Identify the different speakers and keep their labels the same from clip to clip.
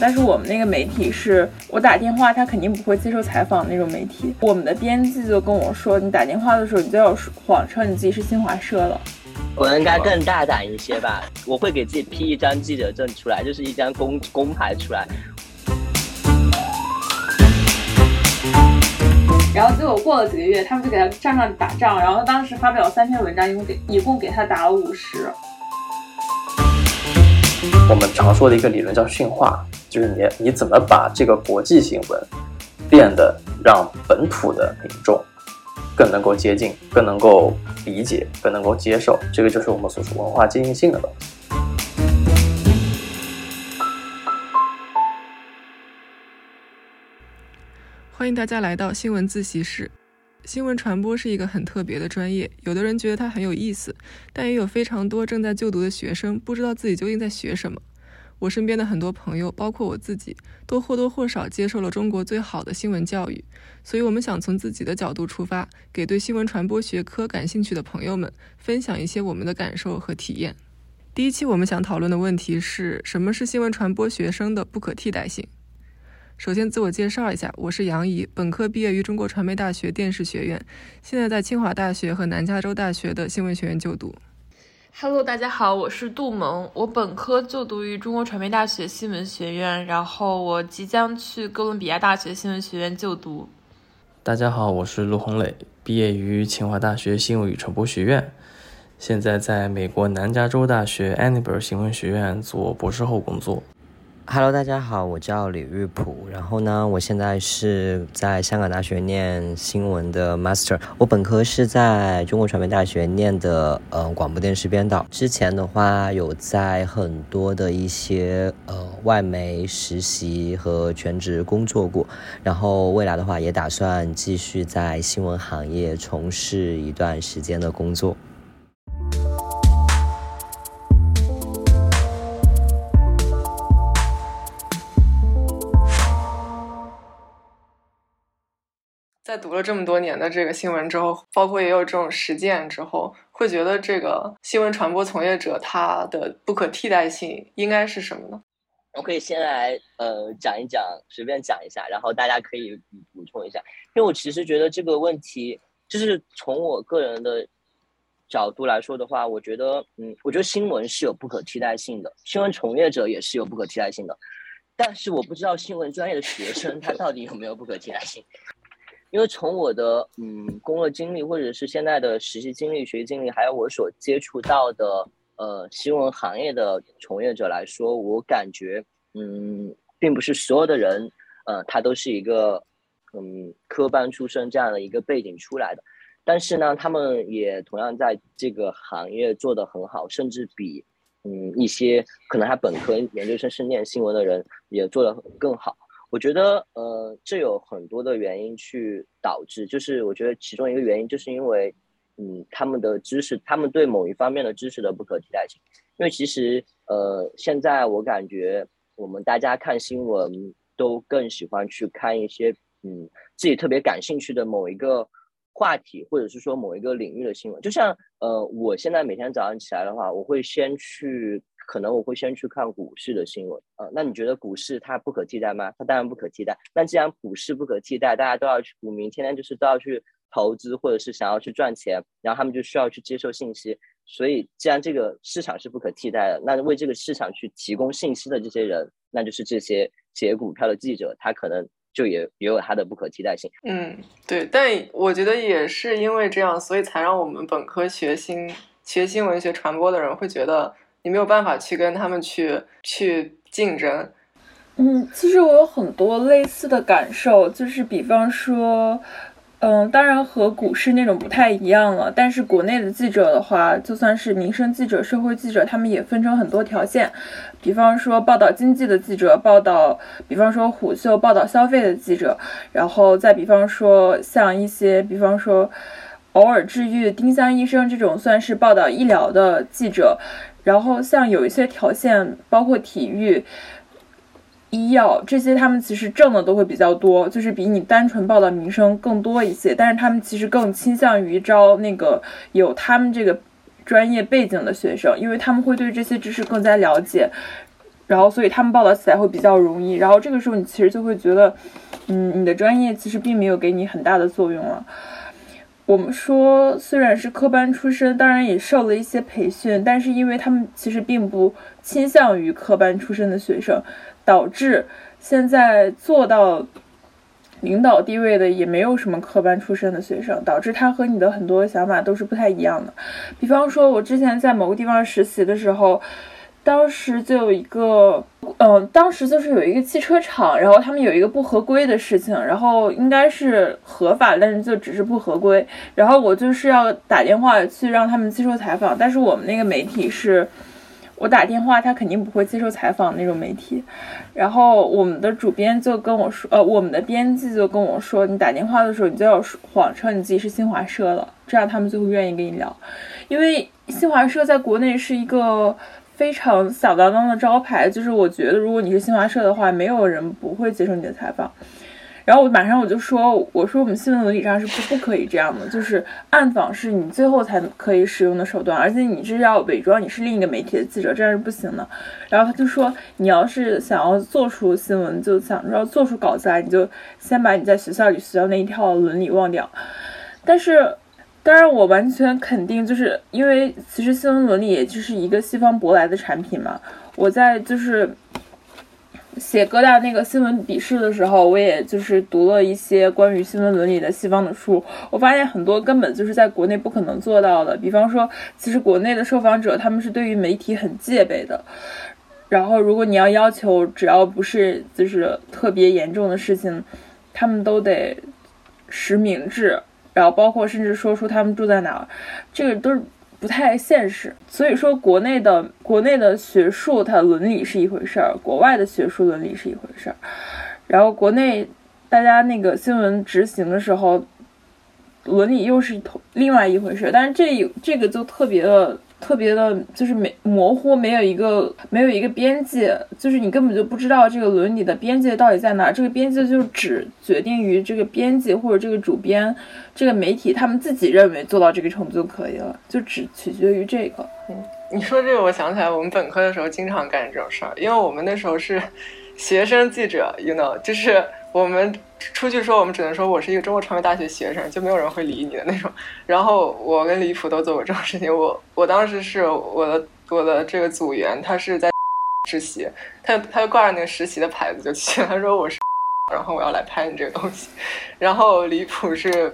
Speaker 1: 但是我们那个媒体是我打电话，他肯定不会接受采访那种媒体。我们的编辑就跟我说，你打电话的时候，你就要谎称你自己是新华社了。
Speaker 2: 我应该更大胆一些吧，我会给自己批一张记者证出来，就是一张公公牌出来。
Speaker 1: 然后结果过了几个月，他们就给他站上打仗，然后他当时发表了三篇文章，一共给一共给他打了五十。
Speaker 3: 我们常说的一个理论叫驯化，就是你你怎么把这个国际新闻变得让本土的民众更能够接近、更能够理解、更能够接受，这个就是我们所说文化接近性的东西。
Speaker 4: 欢迎大家来到新闻自习室。新闻传播是一个很特别的专业，有的人觉得它很有意思，但也有非常多正在就读的学生不知道自己究竟在学什么。我身边的很多朋友，包括我自己，都或多或少接受了中国最好的新闻教育，所以我们想从自己的角度出发，给对新闻传播学科感兴趣的朋友们分享一些我们的感受和体验。第一期我们想讨论的问题是什么是新闻传播学生的不可替代性？首先自我介绍一下，我是杨怡，本科毕业于中国传媒大学电视学院，现在在清华大学和南加州大学的新闻学院就读。
Speaker 5: Hello，大家好，我是杜萌，我本科就读于中国传媒大学新闻学院，然后我即将去哥伦比亚大学新闻学院就读。
Speaker 6: 大家好，我是陆红磊，毕业于清华大学新闻与传播学院，现在在美国南加州大学 Annenberg 新闻学院做博士后工作。
Speaker 7: Hello，大家好，我叫李玉普。然后呢，我现在是在香港大学念新闻的 Master。我本科是在中国传媒大学念的，呃，广播电视编导。之前的话，有在很多的一些呃外媒实习和全职工作过。然后未来的话，也打算继续在新闻行业从事一段时间的工作。
Speaker 4: 在读了这么多年的这个新闻之后，包括也有这种实践之后，会觉得这个新闻传播从业者他的不可替代性应该是什么呢？
Speaker 2: 我可以先来呃讲一讲，随便讲一下，然后大家可以补充一下。因为我其实觉得这个问题，就是从我个人的角度来说的话，我觉得嗯，我觉得新闻是有不可替代性的，新闻从业者也是有不可替代性的，但是我不知道新闻专业的学生他到底有没有不可替代性。因为从我的嗯工作经历，或者是现在的实习经历、学习经历，还有我所接触到的呃新闻行业的从业者来说，我感觉嗯，并不是所有的人，呃，他都是一个嗯科班出身这样的一个背景出来的，但是呢，他们也同样在这个行业做得很好，甚至比嗯一些可能他本科、研究生是念新闻的人也做得更好。我觉得，呃，这有很多的原因去导致，就是我觉得其中一个原因，就是因为，嗯，他们的知识，他们对某一方面的知识的不可替代性。因为其实，呃，现在我感觉我们大家看新闻都更喜欢去看一些，嗯，自己特别感兴趣的某一个话题，或者是说某一个领域的新闻。就像，呃，我现在每天早上起来的话，我会先去。可能我会先去看股市的新闻啊，那你觉得股市它不可替代吗？它当然不可替代。那既然股市不可替代，大家都要去股民，天天就是都要去投资，或者是想要去赚钱，然后他们就需要去接受信息。所以，既然这个市场是不可替代的，那为这个市场去提供信息的这些人，那就是这些写股票的记者，他可能就也也有他的不可替代性。
Speaker 4: 嗯，对。但我觉得也是因为这样，所以才让我们本科学新学新闻学传播的人会觉得。你没有办法去跟他们去去竞争。
Speaker 1: 嗯，其实我有很多类似的感受，就是比方说，嗯，当然和股市那种不太一样了。但是国内的记者的话，就算是民生记者、社会记者，他们也分成很多条线。比方说报道经济的记者，报道，比方说虎嗅报道消费的记者，然后再比方说像一些，比方说偶尔治愈丁香医生这种算是报道医疗的记者。然后像有一些条线，包括体育、医药这些，他们其实挣的都会比较多，就是比你单纯报的民生更多一些。但是他们其实更倾向于招那个有他们这个专业背景的学生，因为他们会对这些知识更加了解。然后所以他们报道起来会比较容易。然后这个时候你其实就会觉得，嗯，你的专业其实并没有给你很大的作用了。我们说，虽然是科班出身，当然也受了一些培训，但是因为他们其实并不倾向于科班出身的学生，导致现在做到领导地位的也没有什么科班出身的学生，导致他和你的很多想法都是不太一样的。比方说，我之前在某个地方实习的时候。当时就有一个，嗯，当时就是有一个汽车厂，然后他们有一个不合规的事情，然后应该是合法，但是就只是不合规。然后我就是要打电话去让他们接受采访，但是我们那个媒体是，我打电话他肯定不会接受采访那种媒体。然后我们的主编就跟我说，呃，我们的编辑就跟我说，你打电话的时候你就要谎称你自己是新华社了，这样他们就会愿意跟你聊，因为新华社在国内是一个。非常响当当的招牌，就是我觉得如果你是新华社的话，没有人不会接受你的采访。然后我马上我就说，我说我们新闻伦理上是不不可以这样的，就是暗访是你最后才可以使用的手段，而且你这要伪装你是另一个媒体的记者，这样是不行的。然后他就说，你要是想要做出新闻，就想要做出稿子来，你就先把你在学校里学到那一套伦理忘掉。但是。当然，我完全肯定，就是因为其实新闻伦理也就是一个西方舶来的产品嘛。我在就是写各大那个新闻笔试的时候，我也就是读了一些关于新闻伦理的西方的书。我发现很多根本就是在国内不可能做到的。比方说，其实国内的受访者他们是对于媒体很戒备的。然后，如果你要要求，只要不是就是特别严重的事情，他们都得实名制。然后包括甚至说出他们住在哪儿，这个都是不太现实。所以说，国内的国内的学术它伦理是一回事儿，国外的学术伦理是一回事儿。然后国内大家那个新闻执行的时候，伦理又是另外一回事儿。但是这这个就特别的。特别的，就是没模糊，没有一个没有一个边界，就是你根本就不知道这个伦理的边界到底在哪。这个边界就只决定于这个编辑或者这个主编、这个媒体他们自己认为做到这个程度就可以了，就只取决于这个。
Speaker 4: 嗯，你说这个，我想起来我们本科的时候经常干这种事儿，因为我们那时候是 学生记者，you know，就是我们。出去说，我们只能说我是一个中国传媒大学学生，就没有人会理你的那种。然后我跟李普都做过这种事情。我我当时是我的我的这个组员，他是在实习，他他就挂着那个实习的牌子就去，他说我是，然后我要来拍你这个东西。然后李普是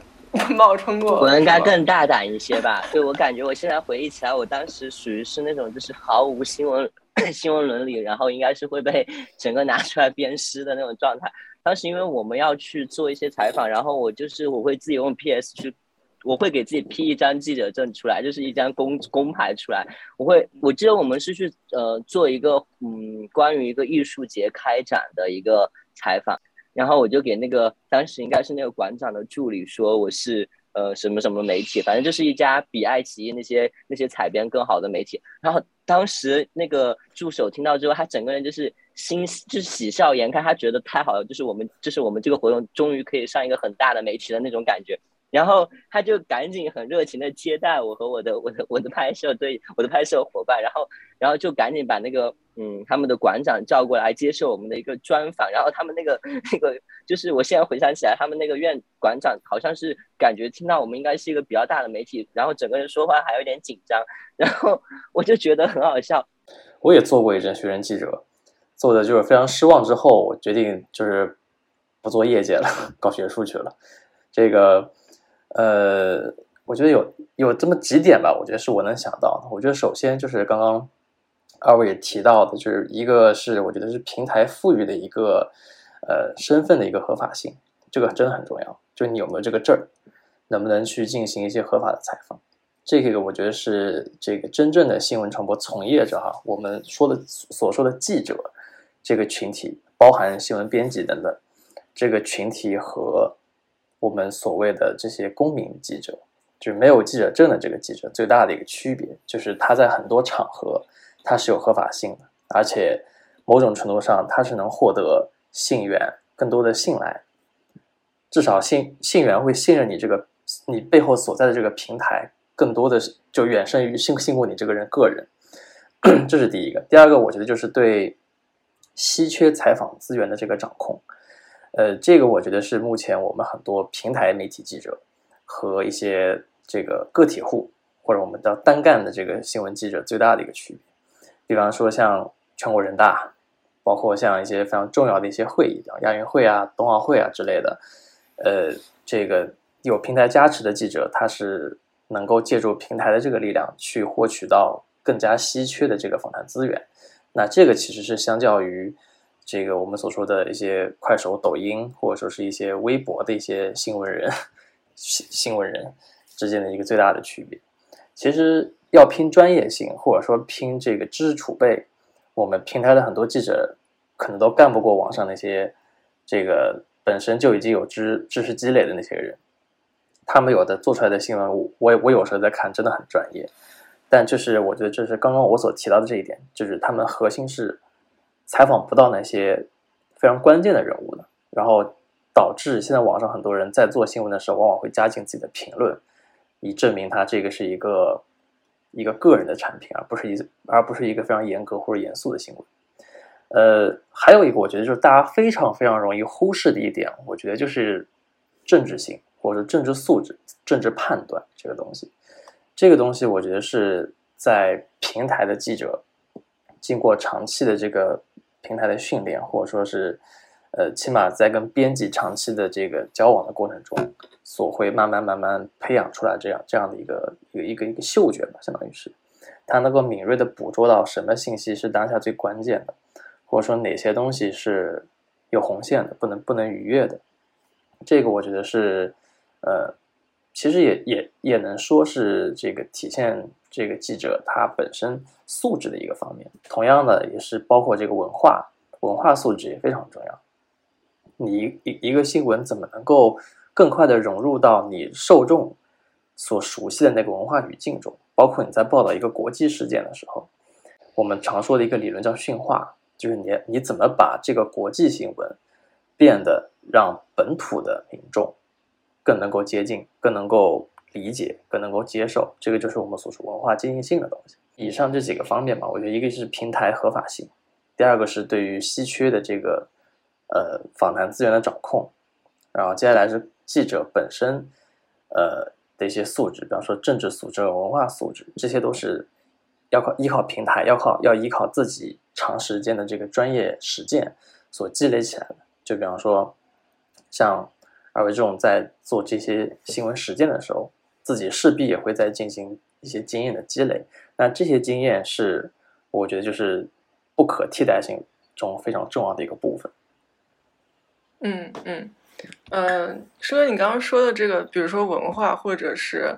Speaker 4: 冒充过，
Speaker 2: 我应该更大胆一些吧？对我感觉我现在回忆起来，我当时属于是那种就是毫无新闻 新闻伦理，然后应该是会被整个拿出来鞭尸的那种状态。当时因为我们要去做一些采访，然后我就是我会自己用 PS 去，我会给自己 P 一张记者证出来，就是一张公公牌出来。我会我记得我们是去呃做一个嗯关于一个艺术节开展的一个采访，然后我就给那个当时应该是那个馆长的助理说我是呃什么什么媒体，反正就是一家比爱奇艺那些那些采编更好的媒体。然后当时那个助手听到之后，他整个人就是。心就是喜笑颜开，他觉得太好了，就是我们，就是我们这个活动终于可以上一个很大的媒体的那种感觉。然后他就赶紧很热情的接待我和我的我的我的拍摄对我的拍摄伙伴，然后然后就赶紧把那个嗯他们的馆长叫过来接受我们的一个专访。然后他们那个 那个就是我现在回想起来，他们那个院馆长好像是感觉听到我们应该是一个比较大的媒体，然后整个人说话还有点紧张。然后我就觉得很好笑。
Speaker 3: 我也做过一阵学生记者。做的就是非常失望，之后我决定就是不做业界了，搞学术去了。这个呃，我觉得有有这么几点吧，我觉得是我能想到的。我觉得首先就是刚刚二位也提到的，就是一个是我觉得是平台赋予的一个呃身份的一个合法性，这个真的很重要。就你有没有这个证儿，能不能去进行一些合法的采访？这个我觉得是这个真正的新闻传播从业者哈，我们说的所说的记者。这个群体包含新闻编辑等等，这个群体和我们所谓的这些公民记者，就是没有记者证的这个记者，最大的一个区别就是他在很多场合他是有合法性的，而且某种程度上他是能获得信源更多的信赖，至少信信源会信任你这个你背后所在的这个平台，更多的就远胜于信信过你这个人个人，这是第一个。第二个，我觉得就是对。稀缺采访资源的这个掌控。呃，这个我觉得是目前我们很多平台媒体记者和一些这个个体户或者我们叫单干的这个新闻记者最大的一个区别。比方说像全国人大，包括像一些非常重要的一些会议，像亚运会啊、冬奥会啊之类的，呃，这个有平台加持的记者，他是能够借助平台的这个力量去获取到更加稀缺的这个访谈资源。那这个其实是相较于这个我们所说的一些快手、抖音，或者说是一些微博的一些新闻人、新新闻人之间的一个最大的区别。其实要拼专业性，或者说拼这个知识储备，我们平台的很多记者可能都干不过网上那些这个本身就已经有知知识积累的那些人。他们有的做出来的新闻，我我我有时候在看，真的很专业。但就是我觉得，这是刚刚我所提到的这一点，就是他们核心是采访不到那些非常关键的人物的，然后导致现在网上很多人在做新闻的时候，往往会加进自己的评论。以证明他这个是一个一个个人的产品，而不是一而不是一个非常严格或者严肃的新闻。呃，还有一个我觉得就是大家非常非常容易忽视的一点，我觉得就是政治性或者政治素质、政治判断这个东西。这个东西我觉得是在平台的记者经过长期的这个平台的训练，或者说是。呃，起码在跟编辑长期的这个交往的过程中，所会慢慢慢慢培养出来这样这样的一个一个一个一个嗅觉吧，相当于是，他能够敏锐的捕捉到什么信息是当下最关键的，或者说哪些东西是有红线的，不能不能逾越的。这个我觉得是，呃，其实也也也能说是这个体现这个记者他本身素质的一个方面。同样的，也是包括这个文化文化素质也非常重要。你一一个新闻怎么能够更快的融入到你受众所熟悉的那个文化语境中？包括你在报道一个国际事件的时候，我们常说的一个理论叫驯化，就是你你怎么把这个国际新闻变得让本土的民众更能够接近、更能够理解、更能够接受？这个就是我们所说文化接近性的东西。以上这几个方面吧，我觉得一个是平台合法性，第二个是对于稀缺的这个。呃，访谈资源的掌控，然后接下来是记者本身，呃的一些素质，比方说政治素质、文化素质，这些都是要靠依靠平台，要靠要依靠自己长时间的这个专业实践所积累起来的。就比方说，像而这种在做这些新闻实践的时候，自己势必也会在进行一些经验的积累。那这些经验是，我觉得就是不可替代性中非常重要的一个部分。
Speaker 4: 嗯嗯嗯，说你刚刚说的这个，比如说文化或者是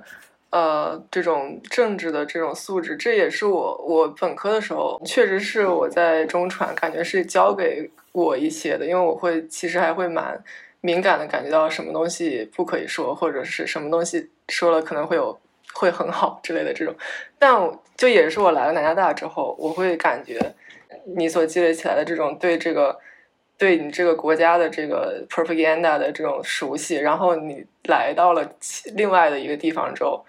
Speaker 4: 呃这种政治的这种素质，这也是我我本科的时候，确实是我在中传感觉是教给我一些的，因为我会其实还会蛮敏感的感觉到什么东西不可以说，或者是什么东西说了可能会有会很好之类的这种，但就也是我来了南加大之后，我会感觉你所积累起来的这种对这个。对你这个国家的这个 propaganda 的这种熟悉，然后你来到了另外的一个地方之后，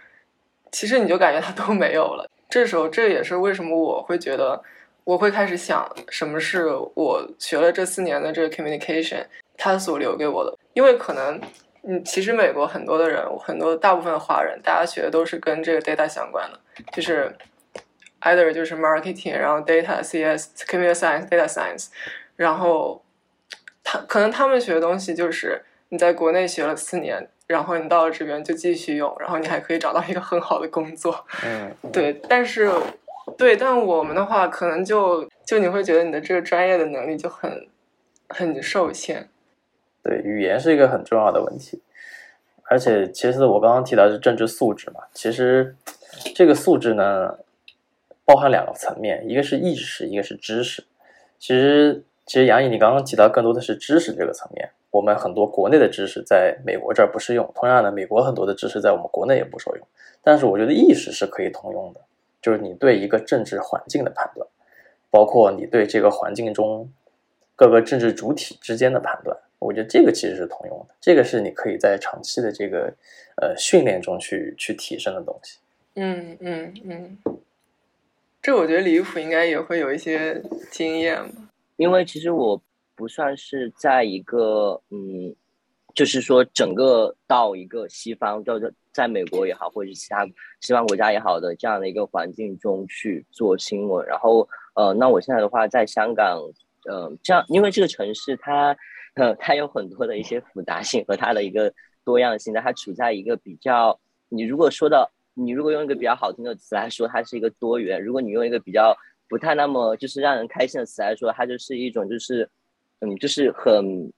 Speaker 4: 其实你就感觉它都没有了。这时候，这也是为什么我会觉得我会开始想，什么是我学了这四年的这个 communication 它所留给我的。因为可能，嗯，其实美国很多的人，很多大部分的华人，大家学的都是跟这个 data 相关的，就是 either 就是 marketing，然后 data CS，computer science，data science，然后。他可能他们学的东西就是你在国内学了四年，然后你到了这边就继续用，然后你还可以找到一个很好的工作。
Speaker 3: 嗯，
Speaker 4: 对。但是，对，但我们的话，可能就就你会觉得你的这个专业的能力就很很受限。
Speaker 3: 对，语言是一个很重要的问题，而且其实我刚刚提到是政治素质嘛，其实这个素质呢，包含两个层面，一个是意识，一个是知识。其实。其实杨毅，你刚刚提到更多的是知识这个层面。我们很多国内的知识在美国这儿不适用，同样的，美国很多的知识在我们国内也不受用。但是我觉得意识是可以通用的，就是你对一个政治环境的判断，包括你对这个环境中各个政治主体之间的判断，我觉得这个其实是通用的。这个是你可以在长期的这个呃训练中去去提升的东西。
Speaker 4: 嗯嗯嗯，这我觉得李普应该也会有一些经验吧。
Speaker 2: 因为其实我不算是在一个嗯，就是说整个到一个西方，叫做在美国也好，或者是其他西方国家也好的这样的一个环境中去做新闻。然后呃，那我现在的话在香港，呃，这样因为这个城市它呃它有很多的一些复杂性和它的一个多样性，它处在一个比较，你如果说到你如果用一个比较好听的词来说，它是一个多元；如果你用一个比较不太那么就是让人开心的词来说，它就是一种就是，嗯，就是很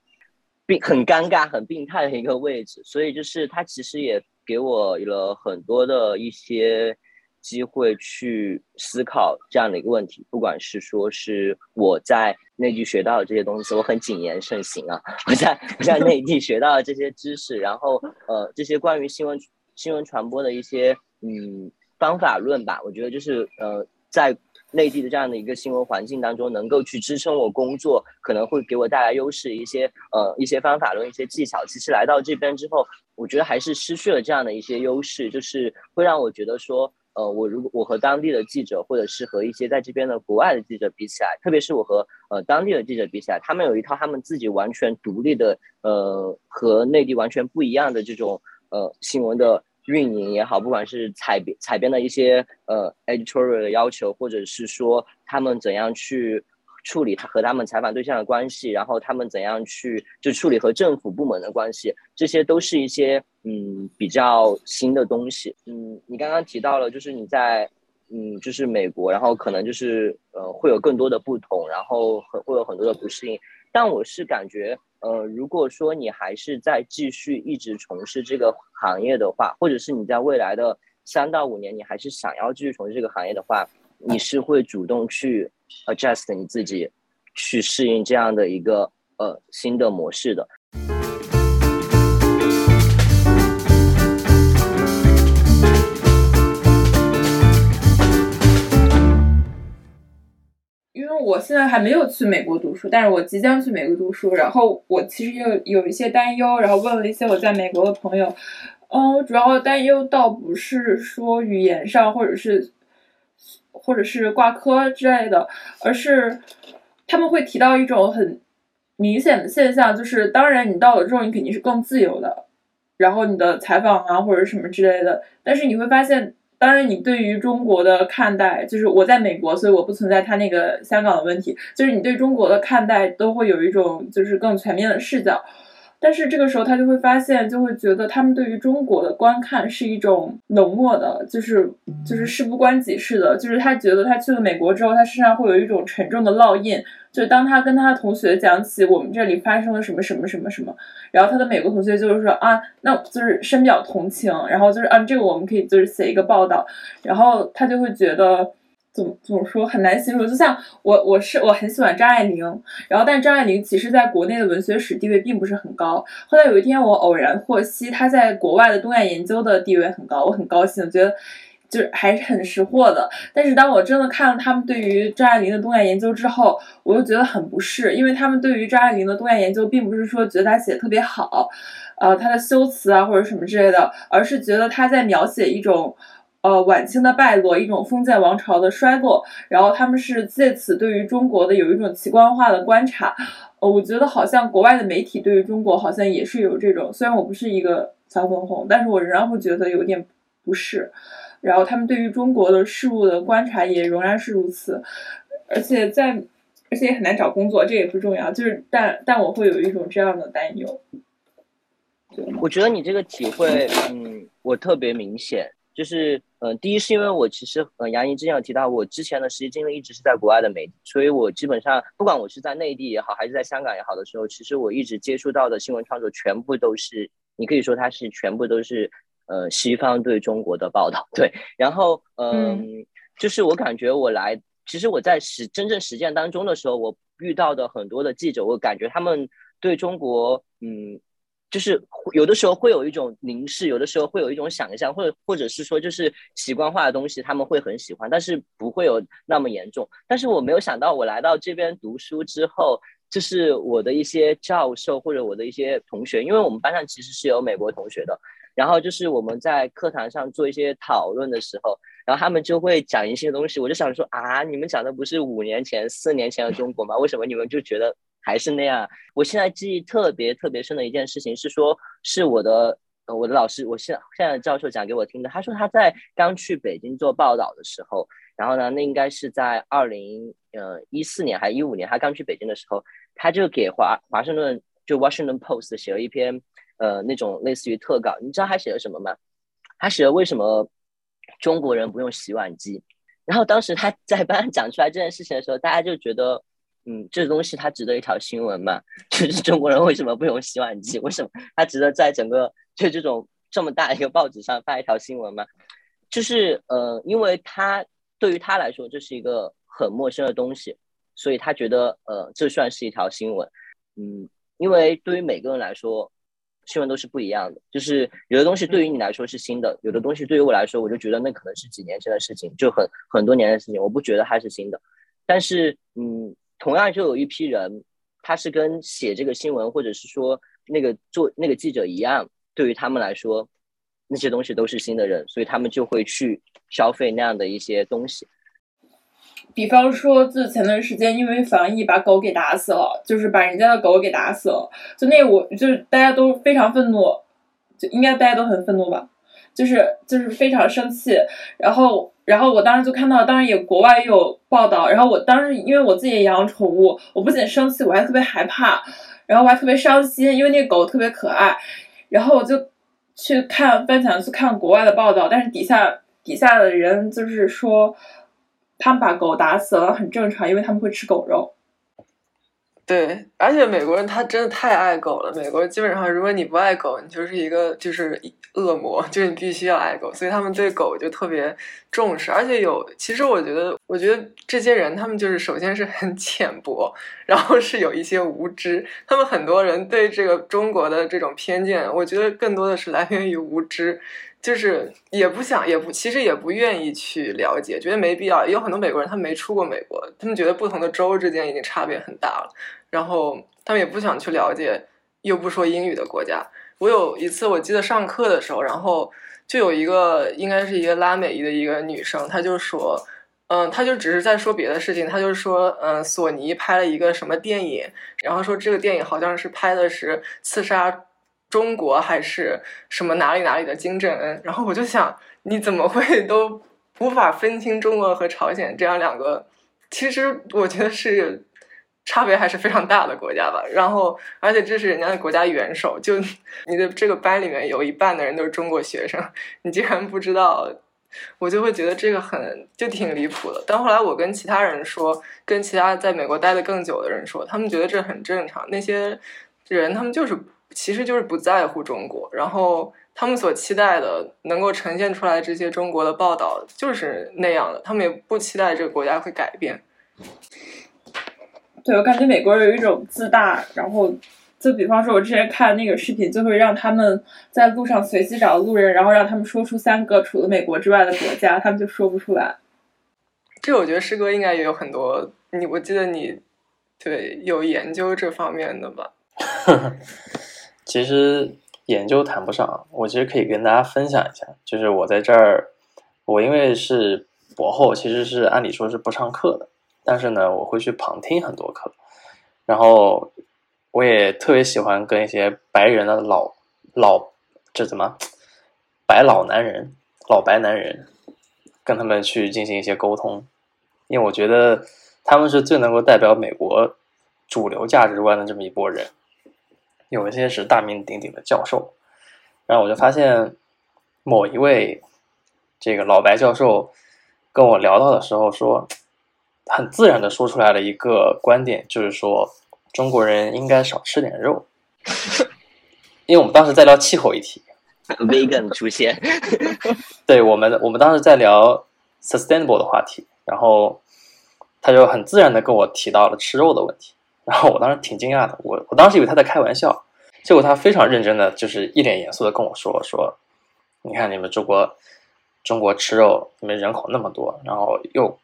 Speaker 2: 病很尴尬、很病态的一个位置。所以就是它其实也给我了很多的一些机会去思考这样的一个问题。不管是说是我在内地学到的这些东西，我很谨言慎行啊。我在我在内地学到的这些知识，然后呃，这些关于新闻新闻传播的一些嗯方法论吧，我觉得就是呃在。内地的这样的一个新闻环境当中，能够去支撑我工作，可能会给我带来优势一些，呃，一些方法论、一些技巧。其实来到这边之后，我觉得还是失去了这样的一些优势，就是会让我觉得说，呃，我如果我和当地的记者，或者是和一些在这边的国外的记者比起来，特别是我和呃当地的记者比起来，他们有一套他们自己完全独立的，呃，和内地完全不一样的这种呃新闻的。运营也好，不管是采编采编的一些呃 editorial 的要求，或者是说他们怎样去处理他和他们采访对象的关系，然后他们怎样去就处理和政府部门的关系，这些都是一些嗯比较新的东西。嗯，你刚刚提到了，就是你在嗯就是美国，然后可能就是呃会有更多的不同，然后很会有很多的不适应，但我是感觉。呃，如果说你还是在继续一直从事这个行业的话，或者是你在未来的三到五年，你还是想要继续从事这个行业的话，你是会主动去 adjust 你自己，去适应这样的一个呃新的模式的。
Speaker 1: 因为我现在还没有去美国读书，但是我即将去美国读书。然后我其实有有一些担忧，然后问了一些我在美国的朋友。嗯，主要担忧倒不是说语言上，或者是或者是挂科之类的，而是他们会提到一种很明显的现象，就是当然你到了之后，你肯定是更自由的，然后你的采访啊或者什么之类的，但是你会发现。当然，你对于中国的看待，就是我在美国，所以我不存在他那个香港的问题。就是你对中国的看待，都会有一种就是更全面的视角。但是这个时候，他就会发现，就会觉得他们对于中国的观看是一种冷漠的，就是就是事不关己似的。就是他觉得他去了美国之后，他身上会有一种沉重的烙印。就当他跟他的同学讲起我们这里发生了什么什么什么什么，然后他的美国同学就是说啊，那就是深表同情，然后就是啊，这个我们可以就是写一个报道，然后他就会觉得。怎么怎么说很难形容，就像我我是我很喜欢张爱玲，然后但张爱玲其实在国内的文学史地位并不是很高。后来有一天我偶然获悉她在国外的东亚研究的地位很高，我很高兴，觉得就是还是很识货的。但是当我真的看了他们对于张爱玲的东亚研究之后，我又觉得很不适，因为他们对于张爱玲的东亚研究并不是说觉得她写的特别好，呃，她的修辞啊或者什么之类的，而是觉得她在描写一种。呃，晚清的败落，一种封建王朝的衰落，然后他们是借此对于中国的有一种奇观化的观察。呃，我觉得好像国外的媒体对于中国好像也是有这种，虽然我不是一个小粉红，但是我仍然会觉得有点不适。然后他们对于中国的事物的观察也仍然是如此，而且在，而且也很难找工作，这也不重要，就是但但我会有一种这样的担忧。
Speaker 2: 我觉得你这个体会，嗯，我特别明显。就是，嗯，第一是因为我其实，嗯，杨怡之前有提到，我之前的实习经历一直是在国外的媒体，所以我基本上不管我是在内地也好，还是在香港也好的时候，其实我一直接触到的新闻创作全部都是，你可以说它是全部都是，呃，西方对中国的报道，对。然后，嗯，就是我感觉我来，其实我在实真正实践当中的时候，我遇到的很多的记者，我感觉他们对中国，嗯。就是有的时候会有一种凝视，有的时候会有一种想象，或者或者是说就是习惯化的东西，他们会很喜欢，但是不会有那么严重。但是我没有想到，我来到这边读书之后，就是我的一些教授或者我的一些同学，因为我们班上其实是有美国同学的，然后就是我们在课堂上做一些讨论的时候，然后他们就会讲一些东西，我就想说啊，你们讲的不是五年前、四年前的中国吗？为什么你们就觉得还是那样？我现在记忆特别特别深的一件事情是说，是我的我的老师，我现现在的教授讲给我听的。他说他在刚去北京做报道的时候，然后呢，那应该是在二零呃一四年还是一五年，他刚去北京的时候，他就给华华盛顿就 Washington Post 写了一篇呃那种类似于特稿。你知道他写了什么吗？他写了为什么中国人不用洗碗机。然后当时他在班上讲出来这件事情的时候，大家就觉得，嗯，这东西它值得一条新闻嘛？就是中国人为什么不用洗碗机？为什么它值得在整个就这种这么大一个报纸上发一条新闻吗？就是呃，因为他对于他来说这是一个很陌生的东西，所以他觉得呃，这算是一条新闻。嗯，因为对于每个人来说。新闻都是不一样的，就是有的东西对于你来说是新的，有的东西对于我来说，我就觉得那可能是几年前的事情，就很很多年的事情，我不觉得它是新的。但是，嗯，同样就有一批人，他是跟写这个新闻，或者是说那个做那个记者一样，对于他们来说，那些东西都是新的人，所以他们就会去消费那样的一些东西。
Speaker 1: 比方说，就前段时间因为防疫把狗给打死了，就是把人家的狗给打死了，就那我就大家都非常愤怒，就应该大家都很愤怒吧，就是就是非常生气。然后然后我当时就看到，当然也国外也有报道。然后我当时因为我自己也养宠物，我不仅生气，我还特别害怕，然后我还特别伤心，因为那个狗特别可爱。然后我就去看分享去看国外的报道，但是底下底下的人就是说。他们把狗打死了很正常，因为他们会吃狗肉。
Speaker 4: 对，而且美国人他真的太爱狗了。美国基本上，如果你不爱狗，你就是一个就是恶魔，就是你必须要爱狗。所以他们对狗就特别重视。而且有，其实我觉得，我觉得这些人他们就是首先是很浅薄，然后是有一些无知。他们很多人对这个中国的这种偏见，我觉得更多的是来源于无知。就是也不想，也不，其实也不愿意去了解，觉得没必要。有很多美国人，他没出过美国，他们觉得不同的州之间已经差别很大了，然后他们也不想去了解又不说英语的国家。我有一次，我记得上课的时候，然后就有一个应该是一个拉美裔的一个女生，她就说，嗯，她就只是在说别的事情，她就说，嗯，索尼拍了一个什么电影，然后说这个电影好像是拍的是刺杀。中国还是什么哪里哪里的金正恩，然后我就想，你怎么会 都无法分清中国和朝鲜这样两个，其实我觉得是差别还是非常大的国家吧。然后，而且这是人家的国家元首，就 你的这个班里面有一半的人都是中国学生，你竟然不知道，我就会觉得这个很就挺离谱的。但后来我跟其他人说，跟其他在美国待的更久的人说，他们觉得这很正常。那些人他们就是。其实就是不在乎中国，然后他们所期待的能够呈现出来这些中国的报道就是那样的，他们也不期待这个国家会改变。
Speaker 1: 对我感觉美国人有一种自大，然后就比方说，我之前看那个视频，就会让他们在路上随机找路人，然后让他们说出三个除了美国之外的国家，他们就说不出来。
Speaker 4: 这我觉得师哥应该也有很多，你我记得你对有研究这方面的吧。
Speaker 3: 其实研究谈不上，我其实可以跟大家分享一下，就是我在这儿，我因为是博后，其实是按理说是不上课的，但是呢，我会去旁听很多课，然后我也特别喜欢跟一些白人的老老这怎么白老男人、老白男人，跟他们去进行一些沟通，因为我觉得他们是最能够代表美国主流价值观的这么一波人。有一些是大名鼎鼎的教授，然后我就发现某一位这个老白教授跟我聊到的时候，说很自然的说出来了一个观点，就是说中国人应该少吃点肉，因为我们当时在聊气候议题，
Speaker 2: vegan 出现，
Speaker 3: 对我们我们当时在聊 sustainable 的话题，然后他就很自然的跟我提到了吃肉的问题。然后我当时挺惊讶的，我我当时以为他在开玩笑，结果他非常认真的，就是一脸严肃的跟我说说，你看你们中国中国吃肉，你们人口那么多，然后又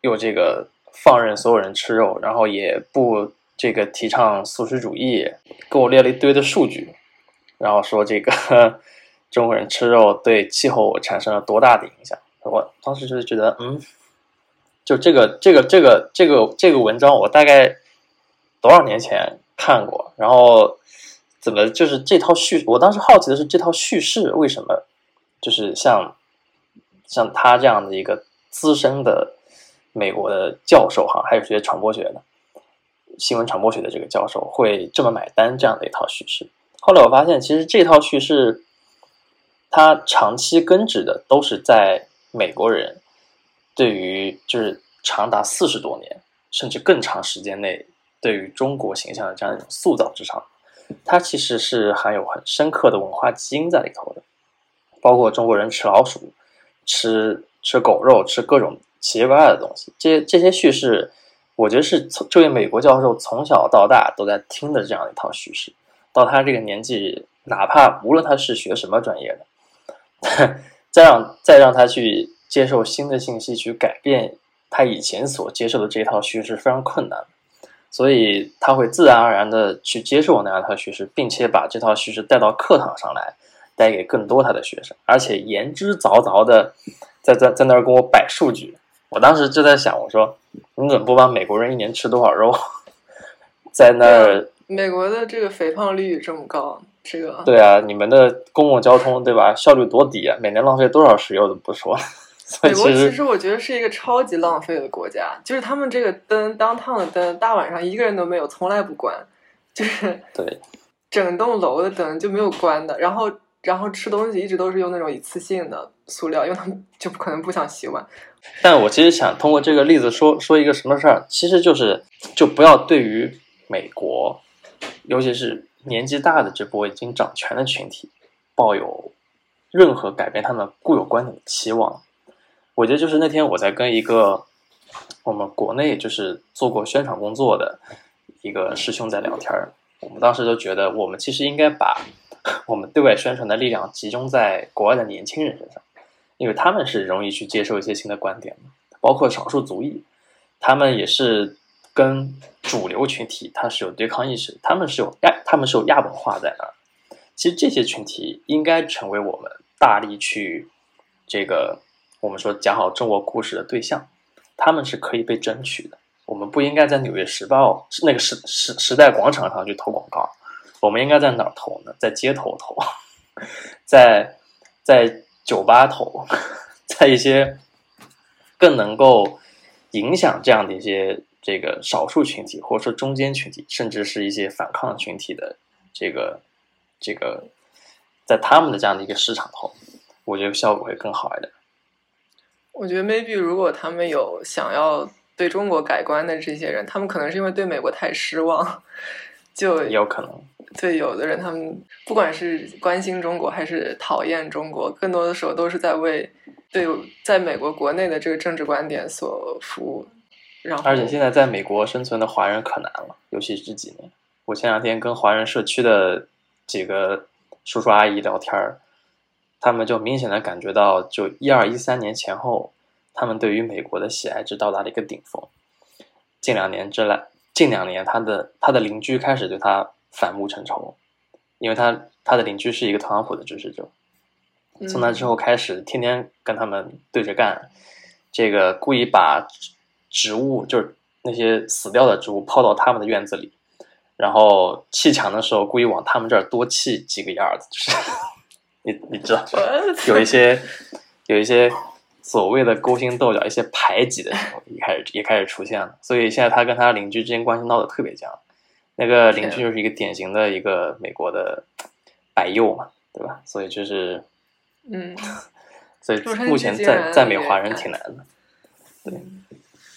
Speaker 3: 又这个放任所有人吃肉，然后也不这个提倡素食主义，给我列了一堆的数据，然后说这个 中国人吃肉对气候产生了多大的影响，我当时就是觉得，嗯，就这个这个这个这个这个文章，我大概多少年前看过，然后怎么就是这套叙，我当时好奇的是这套叙事为什么就是像像他这样的一个资深的美国的教授哈，还有学传播学的新闻传播学的这个教授会这么买单这样的一套叙事。后来我发现，其实这套叙事它长期根植的都是在美国人对于就是长达四十多年甚至更长时间内对于中国形象的这样一种塑造之上，它其实是含有很深刻的文化基因在里头的，包括中国人吃老鼠、吃吃狗肉、吃各种奇奇怪怪的东西，这些这些叙事，我觉得是从这位美国教授从小到大都在听的这样一套叙事。到他这个年纪，哪怕无论他是学什么专业的，再让再让他去接受新的信息，去改变他以前所接受的这一套叙事，非常困难。所以他会自然而然的去接受那样一套叙事，并且把这套叙事带到课堂上来，带给更多他的学生，而且言之凿凿的在在在那儿跟我摆数据。我当时就在想，我说你怎么不把美国人一年吃多少肉，在那儿？
Speaker 4: 美国的这个肥胖率这么高，这个
Speaker 3: 对啊，你们的公共交通对吧？效率多低啊！每年浪费多少石油都不说。
Speaker 4: 美国其实我觉得是一个超级浪费的国家，就是他们这个灯，当趟的灯，大晚上一个人都没有，从来不关，就是
Speaker 3: 对，
Speaker 4: 整栋楼的灯就没有关的。然后，然后吃东西一直都是用那种一次性的塑料，因为他们就可能不想洗碗。
Speaker 3: 但我其实想通过这个例子说说一个什么事儿，其实就是就不要对于美国。尤其是年纪大的这波已经掌权的群体，抱有任何改变他们固有观点的期望。我觉得就是那天我在跟一个我们国内就是做过宣传工作的一个师兄在聊天儿，我们当时就觉得我们其实应该把我们对外宣传的力量集中在国外的年轻人身上，因为他们是容易去接受一些新的观点，包括少数族裔，他们也是。跟主流群体，他是有对抗意识，他们是有亚，他们是有亚文化在那儿。其实这些群体应该成为我们大力去这个我们说讲好中国故事的对象，他们是可以被争取的。我们不应该在《纽约时报》那个时时时代广场上去投广告，我们应该在哪儿投呢？在街头投，在在酒吧投，在一些更能够影响这样的一些。这个少数群体，或者说中间群体，甚至是一些反抗群体的这个这个，在他们的这样的一个市场后，我觉得效果会更好一点。
Speaker 4: 我觉得 maybe 如果他们有想要对中国改观的这些人，他们可能是因为对美国太失望，就
Speaker 3: 有可能。
Speaker 4: 对，有的人他们不管是关心中国还是讨厌中国，更多的时候都是在为对在美国国内的这个政治观点所服务。
Speaker 3: 然后而且现在在美国生存的华人可难了，尤其是这几年。我前两天跟华人社区的几个叔叔阿姨聊天儿，他们就明显的感觉到，就一二一三年前后，他们对于美国的喜爱值到达了一个顶峰。近两年之来，近两年他的他的邻居开始对他反目成仇，因为他他的邻居是一个特朗普的支持者，从那之后开始天天跟他们对着干，这个故意把。植物就是那些死掉的植物，抛到他们的院子里，然后砌墙的时候故意往他们这儿多砌几个眼子，就是你你知道，有一些有一些所谓的勾心斗角、一些排挤的时候，也开始也开始出现了。所以现在他跟他邻居之间关系闹得特别僵。那个邻居就是一个典型的一个美国的白右嘛，对吧？所以就是
Speaker 4: 嗯，
Speaker 3: 所以目前在在美华人挺难的，对。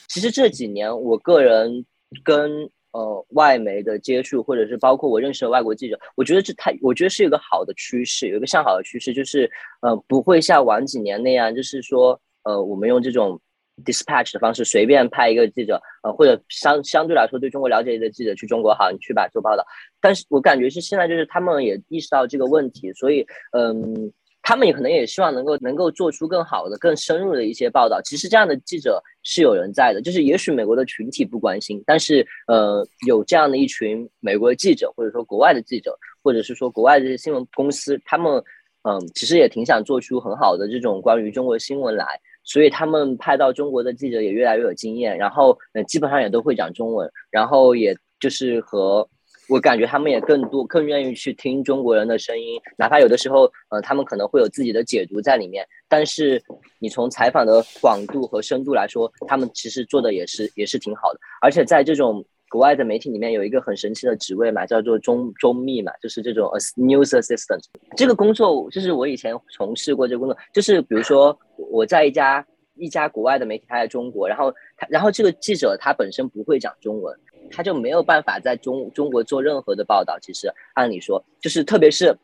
Speaker 2: 其实这几年，我个人跟呃外媒的接触，或者是包括我认识的外国记者，我觉得这太，我觉得是一个好的趋势，有一个向好的趋势，就是呃不会像晚几年那样，就是说呃我们用这种 dispatch 的方式随便派一个记者，呃或者相相对来说对中国了解的记者去中国好，你去吧做报道。但是我感觉是现在就是他们也意识到这个问题，所以嗯。他们也可能也希望能够能够做出更好的、更深入的一些报道。其实这样的记者是有人在的，就是也许美国的群体不关心，但是呃，有这样的一群美国的记者，或者说国外的记者，或者是说国外的这些新闻公司，他们嗯，其实也挺想做出很好的这种关于中国新闻来。所以他们派到中国的记者也越来越有经验，然后呃基本上也都会讲中文，然后也就是和。我感觉他们也更多更愿意去听中国人的声音，哪怕有的时候，呃，他们可能会有自己的解读在里面。但是你从采访的广度和深度来说，他们其实做的也是也是挺好的。而且在这种国外的媒体里面，有一个很神奇的职位嘛，叫做中中密嘛，就是这种 news assistant。这个工作就是我以前从事过这个工作，就是比如说我在一家一家国外的媒体，他在中国，然后他然后这个记者他本身不会讲中文。他就没有办法在中中国做任何的报道。其实按理说，就是特别是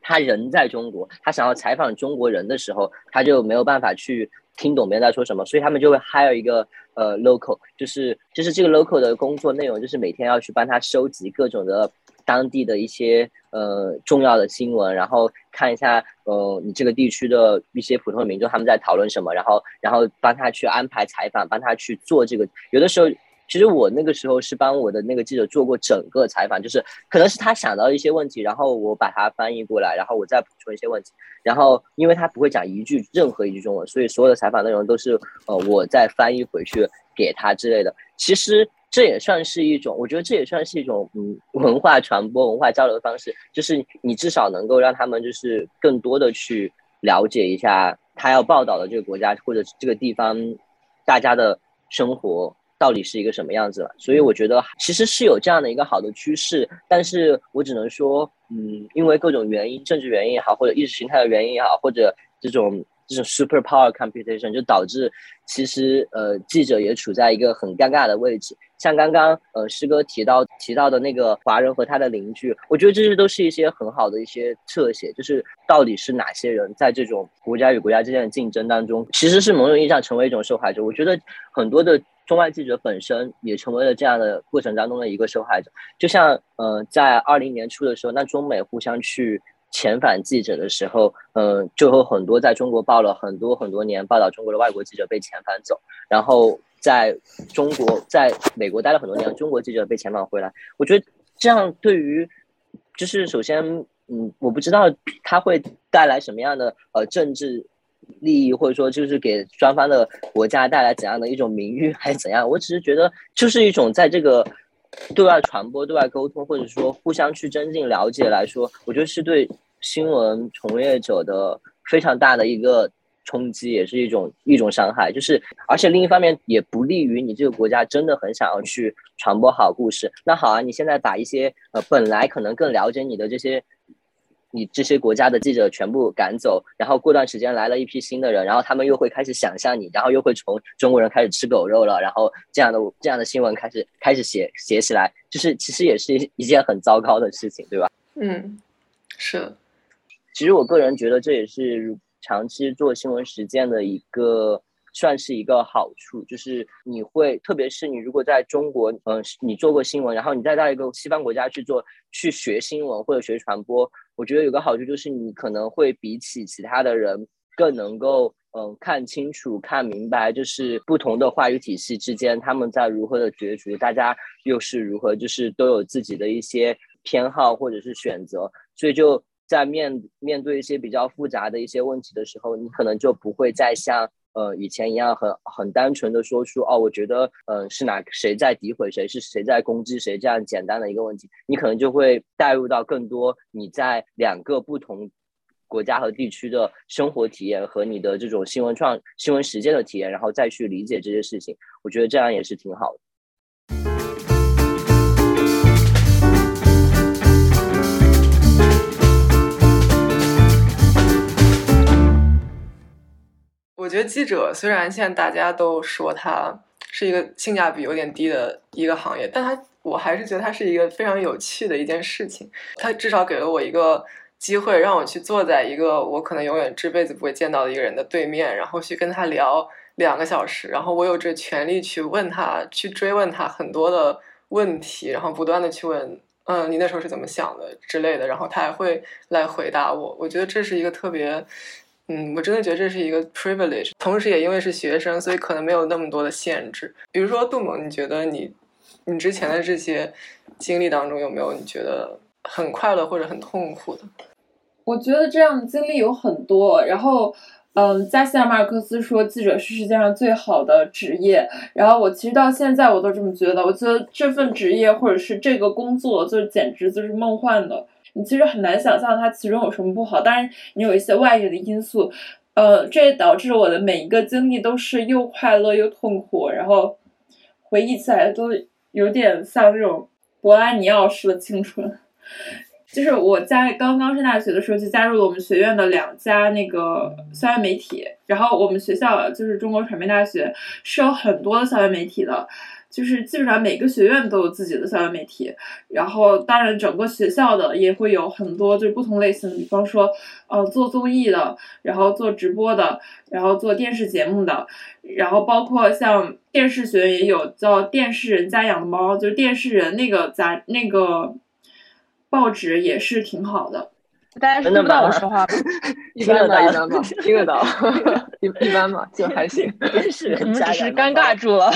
Speaker 2: 他人在中国，他想要采访中国人的时候，他就没有办法去听懂别人在说什么，所以他们就会 hire 一个呃 local，就是就是这个 local 的工作内容就是每天要去帮他收集各种的当地的一些呃重要的新闻，然后看一下呃你这个地区的一些普通的民众他们在讨论什么，然后然后帮他去安排采访，帮他去做这个，有的时候。其实我那个时候是帮我的那个记者做过整个采访，就是可能是他想到一些问题，然后我把它翻译过来，然后我再补充一些问题。然后因为他不会讲一句任何一句中文，所以所有的采访内容都是呃我再翻译回去给他之类的。其实这也算是一种，我觉得这也算是一种嗯文化传播、文化交流的方式，就是你至少能够让他们就是更多的去了解一下他要报道的这个国家或者这个地方大家的生活。到底是一个什么样子了？所以我觉得其实是有这样的一个好的趋势，但是我只能说，嗯，因为各种原因，政治原因也好，或者意识形态的原因也好，或者这种这种 super power competition，就导致其实呃记者也处在一个很尴尬的位置。像刚刚呃师哥提到提到的那个华人和他的邻居，我觉得这些都是一些很好的一些侧写，就是到底是哪些人在这种国家与国家之间的竞争当中，其实是某种意义上成为一种受害者。我觉得很多的。中外记者本身也成为了这样的过程当中的一个受害者，就像呃，在二零年初的时候，那中美互相去遣返记者的时候，嗯，就有很多在中国报了很多很多年报道中国的外国记者被遣返走，然后在中国在美国待了很多年，中国记者被遣返回来。我觉得这样对于，就是首先，嗯，我不知道它会带来什么样的呃政治。利益或者说就是给双方的国家带来怎样的一种名誉还是怎样？我只是觉得就是一种在这个对外传播、对外沟通或者说互相去增进了解来说，我觉得是对新闻从业者的非常大的一个冲击，也是一种一种伤害。就是而且另一方面也不利于你这个国家真的很想要去传播好故事。那好啊，你现在把一些呃本来可能更了解你的这些。你这些国家的记者全部赶走，然后过段时间来了一批新的人，然后他们又会开始想象你，然后又会从中国人开始吃狗肉了，然后这样的这样的新闻开始开始写写起来，就是其实也是一件很糟糕的事情，对吧？
Speaker 4: 嗯，是。
Speaker 2: 其实我个人觉得这也是长期做新闻实践的一个。算是一个好处，就是你会，特别是你如果在中国，嗯，你做过新闻，然后你再到一个西方国家去做，去学新闻或者学传播，我觉得有个好处就是你可能会比起其他的人更能够，嗯，看清楚、看明白，就是不同的话语体系之间他们在如何的角逐，大家又是如何，就是都有自己的一些偏好或者是选择，所以就在面面对一些比较复杂的一些问题的时候，你可能就不会再像。呃，以前一样很很单纯的说出哦，我觉得，嗯，是哪谁在诋毁谁，是谁在攻击谁，这样简单的一个问题，你可能就会带入到更多你在两个不同国家和地区的生活体验和你的这种新闻创新闻实践的体验，然后再去理解这些事情，我觉得这样也是挺好的。
Speaker 4: 我觉得记者虽然现在大家都说他是一个性价比有点低的一个行业，但他我还是觉得他是一个非常有趣的一件事情。他至少给了我一个机会，让我去坐在一个我可能永远这辈子不会见到的一个人的对面，然后去跟他聊两个小时，然后我有这权利去问他，去追问他很多的问题，然后不断的去问，嗯，你那时候是怎么想的之类的，然后他还会来回答我。我觉得这是一个特别。嗯，我真的觉得这是一个 privilege，同时也因为是学生，所以可能没有那么多的限制。比如说杜蒙，你觉得你你之前的这些经历当中有没有你觉得很快乐或者很痛苦的？
Speaker 1: 我觉得这样的经历有很多，然后嗯，加西亚马尔克斯说记者是世界上最好的职业，然后我其实到现在我都这么觉得，我觉得这份职业或者是这个工作就简直就是梦幻的，你其实很难想象它其中有什么不好，当然你有一些外界的因素，呃，这也导致我的每一个经历都是又快乐又痛苦，然后回忆起来都有点像这种博拉尼奥式的青春。就是我在刚刚上大学的时候，就加入了我们学院的两家那个校园媒体。然后我们学校就是中国传媒大学，是有很多的校园媒体的，就是基本上每个学院都有自己的校园媒体。然后当然整个学校的也会有很多就是不同类型的，比方说呃做综艺的，然后做直播的，然后做电视节目的，然后包括像电视学院也有叫电视人家养的猫，就是电视人那个杂那个。报纸也是挺好的，
Speaker 8: 大家听不到我说话，一般吧，一般吧，听得到，一一般吧，就还行。
Speaker 2: 是，
Speaker 8: 我们只是尴尬住了。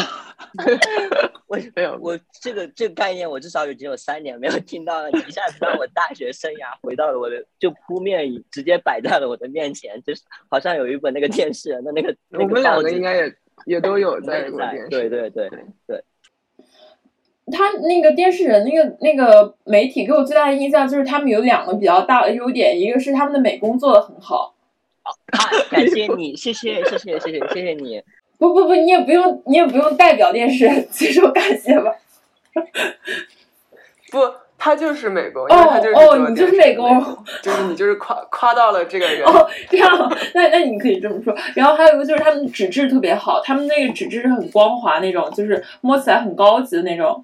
Speaker 2: 我没有，我这个这个概念，我至少已经有三年没有听到了。你一下子让我大学生涯回到了我的，就扑面直接摆在了我的面前，就是好像有一本那个电视人的那个。
Speaker 8: 我们两个应该也也都有在 过电视，
Speaker 2: 对对对对。
Speaker 1: 他那个电视人那个那个媒体给我最大的印象就是他们有两个比较大的优点，一个是他们的美工做的很好。
Speaker 2: 好，感谢你，谢谢谢谢谢谢谢谢你。
Speaker 1: 不不不，你也不用你也不用代表电视接受感谢吧。
Speaker 8: 不，他就是美工，因为他就是
Speaker 1: 哦，你就是美工，
Speaker 8: 就是你就是夸夸到了这个人。
Speaker 1: 哦，这样，那那你可以这么说。然后还有一个就是他们纸质特别好，他们那个纸质是很光滑那种，就是摸起来很高级的那种。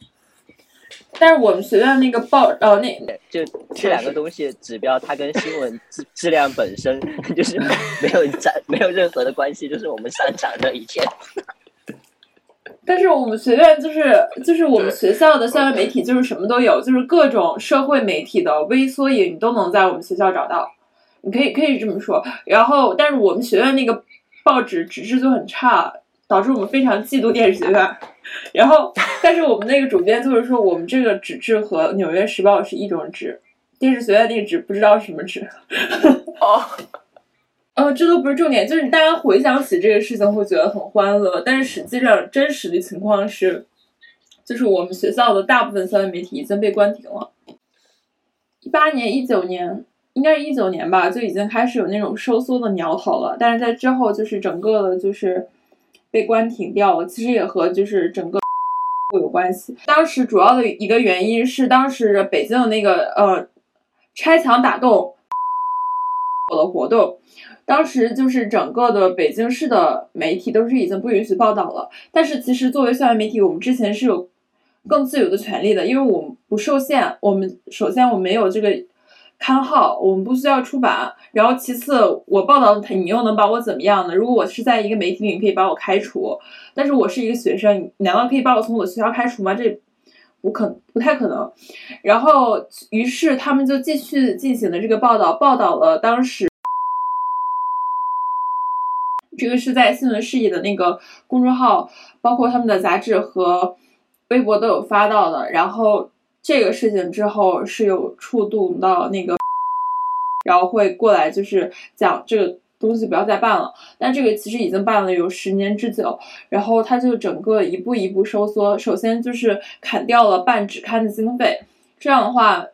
Speaker 1: 但是我们学院那个报，呃，那
Speaker 2: 就这两个东西指标，它跟新闻质质量本身 就是没有在 没有任何的关系，就是我们擅长的一切。
Speaker 1: 但是我们学院就是就是我们学校的校园媒体就是什么都有，就是各种社会媒体的微缩影你都能在我们学校找到，你可以可以这么说。然后，但是我们学院那个报纸纸质就很差。导致我们非常嫉妒电视学院，然后，但是我们那个主编就是说，我们这个纸质和《纽约时报》是一种纸，电视学院那个纸不知道什么纸。
Speaker 8: 哦，
Speaker 1: 哦，这都不是重点，就是大家回想起这个事情会觉得很欢乐，但是实际上真实的情况是，就是我们学校的大部分校园媒体已经被关停了。一八年、一九年，应该是一九年吧，就已经开始有那种收缩的苗头了，但是在之后就是整个的，就是。被关停掉了，其实也和就是整个有关系。当时主要的一个原因是，当时北京的那个呃拆墙打洞的活动，当时就是整个的北京市的媒体都是已经不允许报道了。但是其实作为校园媒体，我们之前是有更自由的权利的，因为我们不受限。我们首先我没有这个。刊号我们不需要出版，然后其次我报道他，你又能把我怎么样呢？如果我是在一个媒体里，你可以把我开除，但是我是一个学生，你难道可以把我从我的学校开除吗？这不可不太可能。然后于是他们就继续进行了这个报道，报道了当时这个是在新闻事业的那个公众号，包括他们的杂志和微博都有发到的，然后。这个事情之后是有触动到那个，然后会过来就是讲这个东西不要再办了。但这个其实已经办了有十年之久，然后它就整个一步一步收缩。首先就是砍掉了办纸刊的经费，这样的话，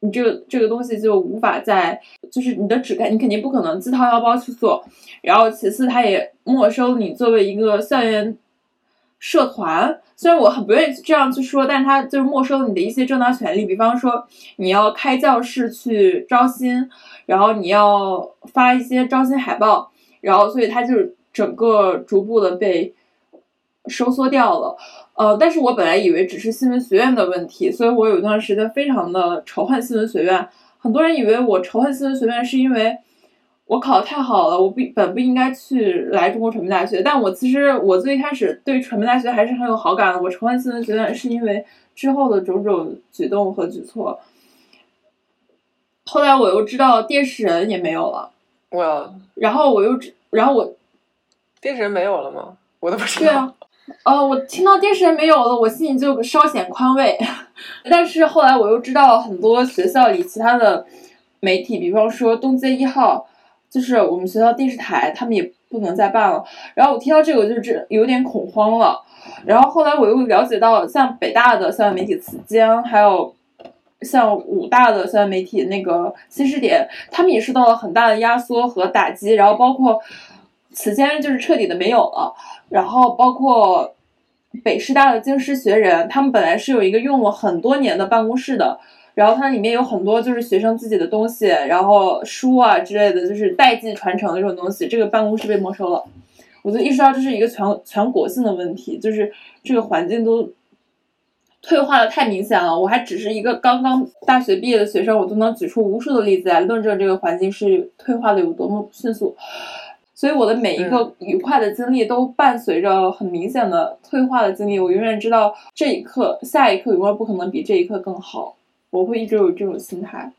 Speaker 1: 你这个这个东西就无法再就是你的纸刊，你肯定不可能自掏腰包去做。然后其次，它也没收你作为一个校园。社团虽然我很不愿意这样去说，但是他就是没收你的一些正当权利，比方说你要开教室去招新，然后你要发一些招新海报，然后所以他就整个逐步的被收缩掉了。呃，但是我本来以为只是新闻学院的问题，所以我有一段时间非常的仇恨新闻学院。很多人以为我仇恨新闻学院是因为。我考的太好了，我不本不应该去来中国传媒大学，但我其实我最开始对传媒大学还是很有好感的。我重欢新闻学院是因为之后的种种举动和举措。后来我又知道电视人也没有了，
Speaker 8: 我，
Speaker 1: 然后我又知，然后我，
Speaker 8: 电视人没有了吗？我都不知道。
Speaker 1: 对啊，呃，我听到电视人没有了，我心里就稍显宽慰。但是后来我又知道很多学校里其他的媒体，比方说东街一号。就是我们学校电视台他们也不能再办了。然后我听到这个，我就这有点恐慌了。然后后来我又了解到，像北大的校园媒体慈江，还有像武大的校园媒体那个新视点，他们也受到了很大的压缩和打击。然后包括慈江就是彻底的没有了。然后包括北师大的京师学人，他们本来是有一个用了很多年的办公室的。然后它里面有很多就是学生自己的东西，然后书啊之类的，就是代际传承的这种东西。这个办公室被没收了，我就意识到这是一个全全国性的问题，就是这个环境都退化的太明显了。我还只是一个刚刚大学毕业的学生，我都能举出无数的例子来论证这个环境是退化的有多么迅速。所以我的每一个愉快的经历都伴随着很明显的退化的经历。我永远知道这一刻，下一刻永远不可能比这一刻更好。我会一直有这种心态。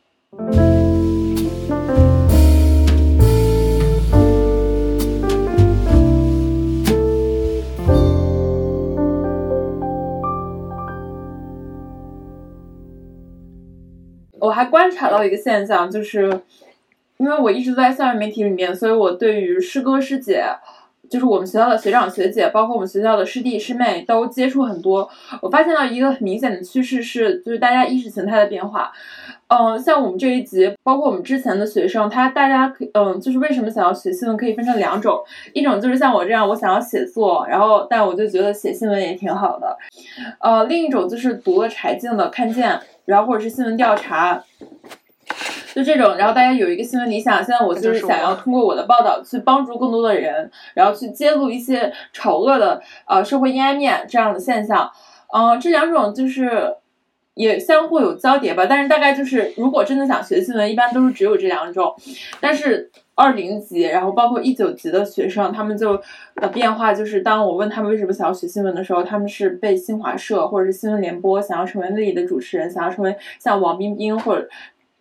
Speaker 1: 我还观察到一个现象，就是因为我一直在校园媒体里面，所以我对于师哥师姐。就是我们学校的学长学姐，包括我们学校的师弟师妹都接触很多。我发现到一个很明显的趋势是，就是大家意识形态的变化。嗯，像我们这一级，包括我们之前的学生，他大家可嗯，就是为什么想要学新闻，可以分成两种。一种就是像我这样，我想要写作，然后但我就觉得写新闻也挺好的。呃，另一种就是读了柴静的《看见》，然后或者是新闻调查。就这种，然后大家有一个新闻理想，现在我就是想要通过我的报道去帮助更多的人，然后去揭露一些丑恶的呃社会阴暗面这样的现象。嗯，这两种就是也相互有交叠吧，但是大概就是如果真的想学新闻，一般都是只有这两种。但是二零级，然后包括一九级的学生，他们就的变化就是，当我问他们为什么想要学新闻的时候，他们是被新华社或者是新闻联播想要成为那里的主持人，想要成为像王冰冰或者。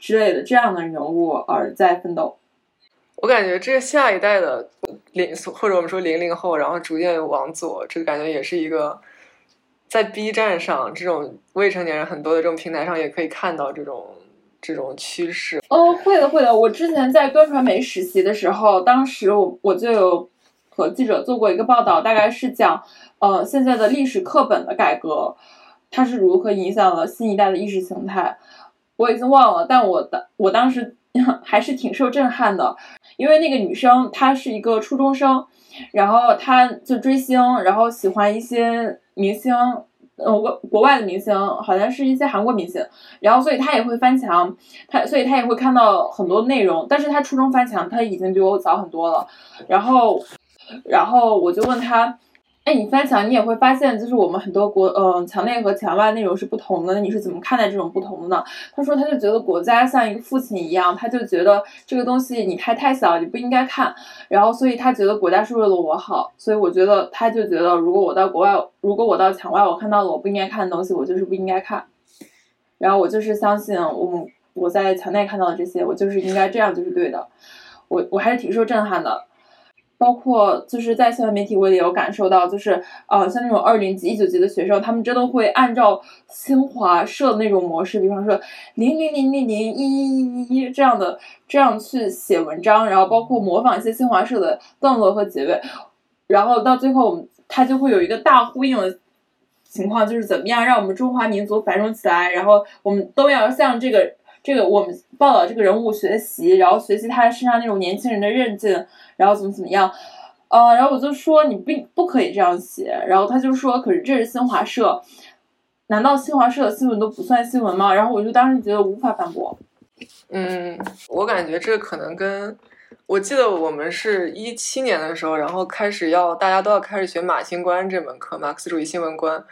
Speaker 1: 之类的这样的人物而在奋斗，
Speaker 4: 我感觉这个下一代的零或者我们说零零后，然后逐渐往左，这个感觉也是一个在 B 站上这种未成年人很多的这种平台上也可以看到这种这种趋势。
Speaker 1: 哦，会的会的。我之前在端传媒实习的时候，当时我我就有和记者做过一个报道，大概是讲呃现在的历史课本的改革，它是如何影响了新一代的意识形态。我已经忘了，但我当我当时 还是挺受震撼的，因为那个女生她是一个初中生，然后她就追星，然后喜欢一些明星，呃，国国外的明星，好像是一些韩国明星，然后所以她也会翻墙，她所以她也会看到很多内容，但是她初中翻墙，她已经比我早很多了，然后，然后我就问她。哎，你翻墙，你也会发现，就是我们很多国，嗯，墙内和墙外内容是不同的。你是怎么看待这种不同的呢？他说，他就觉得国家像一个父亲一样，他就觉得这个东西你太太小，你不应该看。然后，所以他觉得国家是为了我好。所以我觉得，他就觉得，如果我到国外，如果我到墙外，我看到了我不应该看的东西，我就是不应该看。然后我就是相信，我我在墙内看到的这些，我就是应该这样，就是对的。我我还是挺受震撼的。包括就是在校园媒体，我也有感受到，就是呃，像那种二零级、一九级的学生，他们真的会按照新华社的那种模式，比方说零零零零零一一一一这样的这样去写文章，然后包括模仿一些新华社的段落和结尾，然后到最后我们他就会有一个大呼应的情况，就是怎么样让我们中华民族繁荣起来，然后我们都要向这个。这个我们报道这个人物学习，然后学习他身上那种年轻人的韧劲，然后怎么怎么样，呃，然后我就说你不不可以这样写，然后他就说，可是这是新华社，难道新华社的新闻都不算新闻吗？然后我就当时觉得无法反驳。
Speaker 4: 嗯，我感觉这可能跟我记得我们是一七年的时候，然后开始要大家都要开始学马新观这门课，马克思主义新闻观。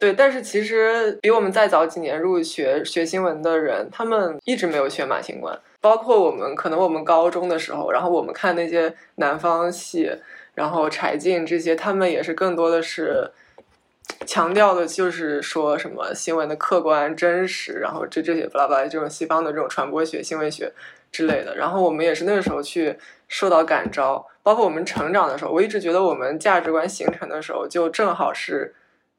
Speaker 4: 对，但是其实比我们再早几年入学学新闻的人，他们一直没有学马新观。包括我们，可能我们高中的时候，然后我们看那些南方系，然后柴静这些，他们也是更多的是强调的，就是说什么新闻的客观真实，然后这这些巴拉巴拉这种西方的这种传播学、新闻学之类的。然后我们也是那个时候去受到感召，包括我们成长的时候，我一直觉得我们价值观形成的时候，就正好是。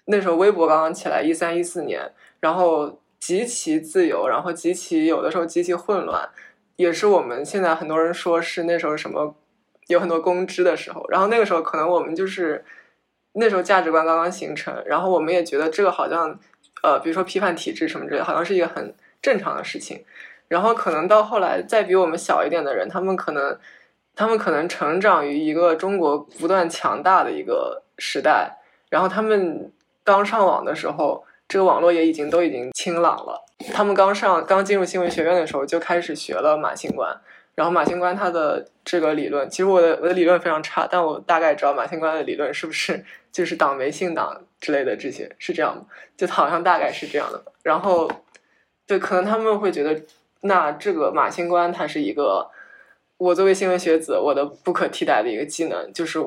Speaker 4: 那时候微博刚刚起来，一三一四年，然后极其自由，然后极其有的时候极其混乱，也是我们现在很多人说是那时候什么有很多公知的时候，然后那个时候可能我们就是那时候价值观刚刚形成，然后我们也觉得这个好像呃，比如说批判体制什么之类，好像是一个很正常的事情。然后可能到后来再比我们小一点的人，他们可能他们可能成长于一个中国不断强大的一个时代，然后他们刚上网的时候。这个网络也已经都已经清朗了。他们刚上刚进入新闻学院的时候就开始学了马兴观，然后马兴观他的这个理论，其实我的我的理论非常差，但我大概知道马兴观的理论是不是 就是党媒信党之类的这些是这样吗？就好像大概是这样的。然后，对，可能他们会觉得，那这个马兴观它是一个我作为新闻学子我的不可替代的一个技能，就是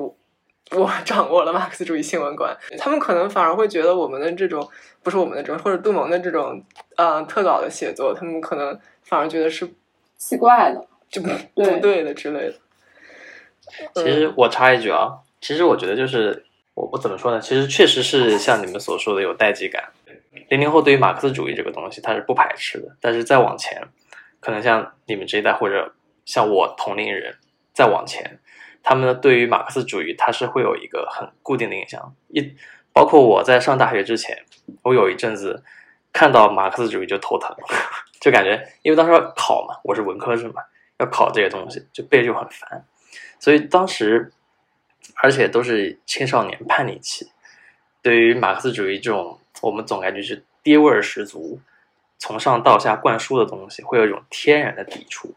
Speaker 4: 我掌握了马克思主义新闻观。他们可能反而会觉得我们的这种。不是我们的这种，或者杜蒙的这种，呃，特稿的写作，他们可能反而觉得是
Speaker 1: 奇怪的，
Speaker 4: 就不不对的之类的。
Speaker 3: 其实我插一句啊，其实我觉得就是我我怎么说呢？其实确实是像你们所说的有代际感。零零后对于马克思主义这个东西他是不排斥的，但是再往前，可能像你们这一代或者像我同龄人再往前，他们对于马克思主义他是会有一个很固定的印象。一包括我在上大学之前。我有一阵子看到马克思主义就头疼，就感觉因为当时要考嘛，我是文科生嘛，要考这些东西就背就很烦，所以当时而且都是青少年叛逆期，对于马克思主义这种我们总感觉是爹味儿十足，从上到下灌输的东西，会有一种天然的抵触。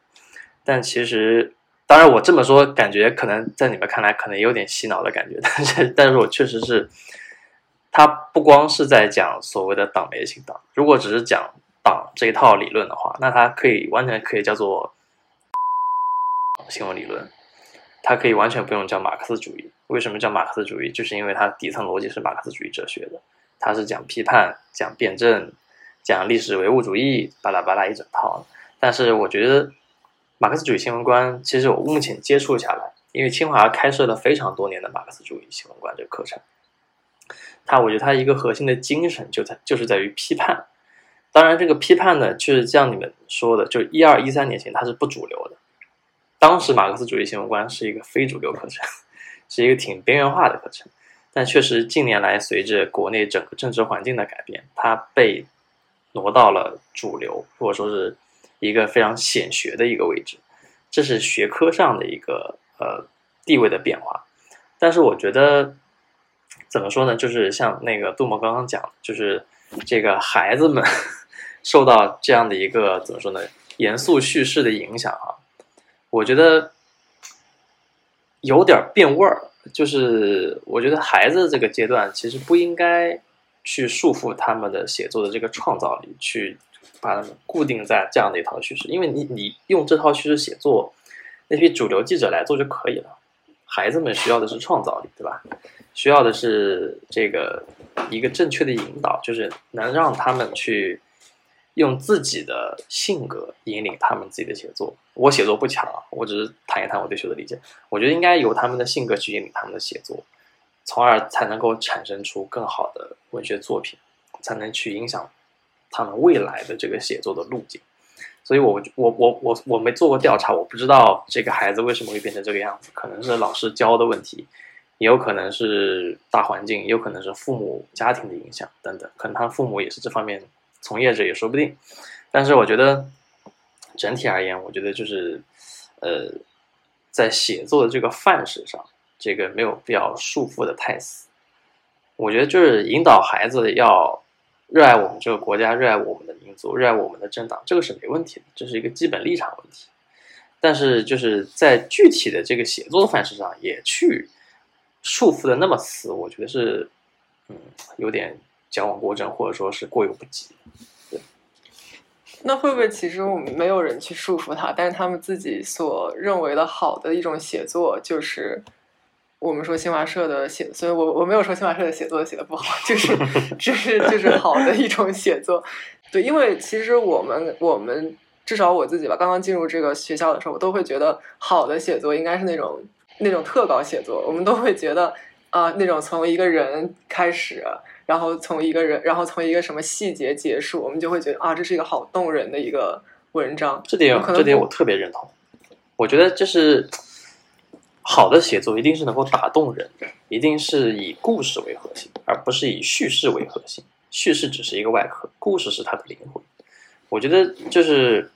Speaker 3: 但其实，当然我这么说，感觉可能在你们看来可能有点洗脑的感觉，但是但是我确实是。他不光是在讲所谓的党媒信党，如果只是讲党这一套理论的话，那它可以完全可以叫做新闻理论，它可以完全不用叫马克思主义。为什么叫马克思主义？就是因为它底层逻辑是马克思主义哲学的，它是讲批判、讲辩证、讲历史唯物主义，巴拉巴拉一整套。但是我觉得马克思主义新闻观，其实我目前接触下来，因为清华开设了非常多年的马克思主义新闻观这个课程。他我觉得他一个核心的精神就在就是在于批判，当然这个批判呢，就是像你们说的，就一二一三年前它是不主流的，当时马克思主义新闻观是一个非主流课程，是一个挺边缘化的课程，但确实近年来随着国内整个政治环境的改变，它被挪到了主流，或者说是一个非常显学的一个位置，这是学科上的一个呃地位的变化，但是我觉得。怎么说呢？就是像那个杜某刚刚讲，就是这个孩子们 受到这样的一个怎么说呢？严肃叙事的影响啊，我觉得有点变味儿。就是我觉得孩子这个阶段其实不应该去束缚他们的写作的这个创造力，去把他们固定在这样的一套叙事，因为你你用这套叙事写作，那批主流记者来做就可以了。孩子们需要的是创造力，对吧？需要的是这个一个正确的引导，就是能让他们去用自己的性格引领他们自己的写作。我写作不强啊，我只是谈一谈我对学的理解。我觉得应该由他们的性格去引领他们的写作，从而才能够产生出更好的文学作品，才能去影响他们未来的这个写作的路径。所以，我我我我我没做过调查，我不知道这个孩子为什么会变成这个样子。可能是老师教的问题，也有可能是大环境，也有可能是父母家庭的影响等等。可能他父母也是这方面从业者，也说不定。但是，我觉得整体而言，我觉得就是，呃，在写作的这个范式上，这个没有必要束缚的太死。我觉得就是引导孩子要。热爱我们这个国家，热爱我们的民族，热爱我们的政党，这个是没问题的，这是一个基本立场问题。但是就是在具体的这个写作范式上，也去束缚的那么死，我觉得是，嗯，有点矫枉过正，或者说是过犹不及。对。
Speaker 4: 那会不会其实我们没有人去束缚他，但是他们自己所认为的好的一种写作就是？我们说新华社的写，所以我我没有说新华社的写作写的不好，就是就是就是好的一种写作。对，因为其实我们我们至少我自己吧，刚刚进入这个学校的时候，我都会觉得好的写作应该是那种那种特稿写作。我们都会觉得啊，那种从一个人开始，然后从一个人，然后从一个什么细节结束，我们就会觉得啊，这是一个好动人的一个。文章。
Speaker 3: 这点
Speaker 4: 可能
Speaker 3: 这点我特别认同。我觉得就是好的写作一定是能够打动人的，一定是以故事为核心，而不是以叙事为核心。叙事只是一个外壳，故事是它的灵魂。我觉得就是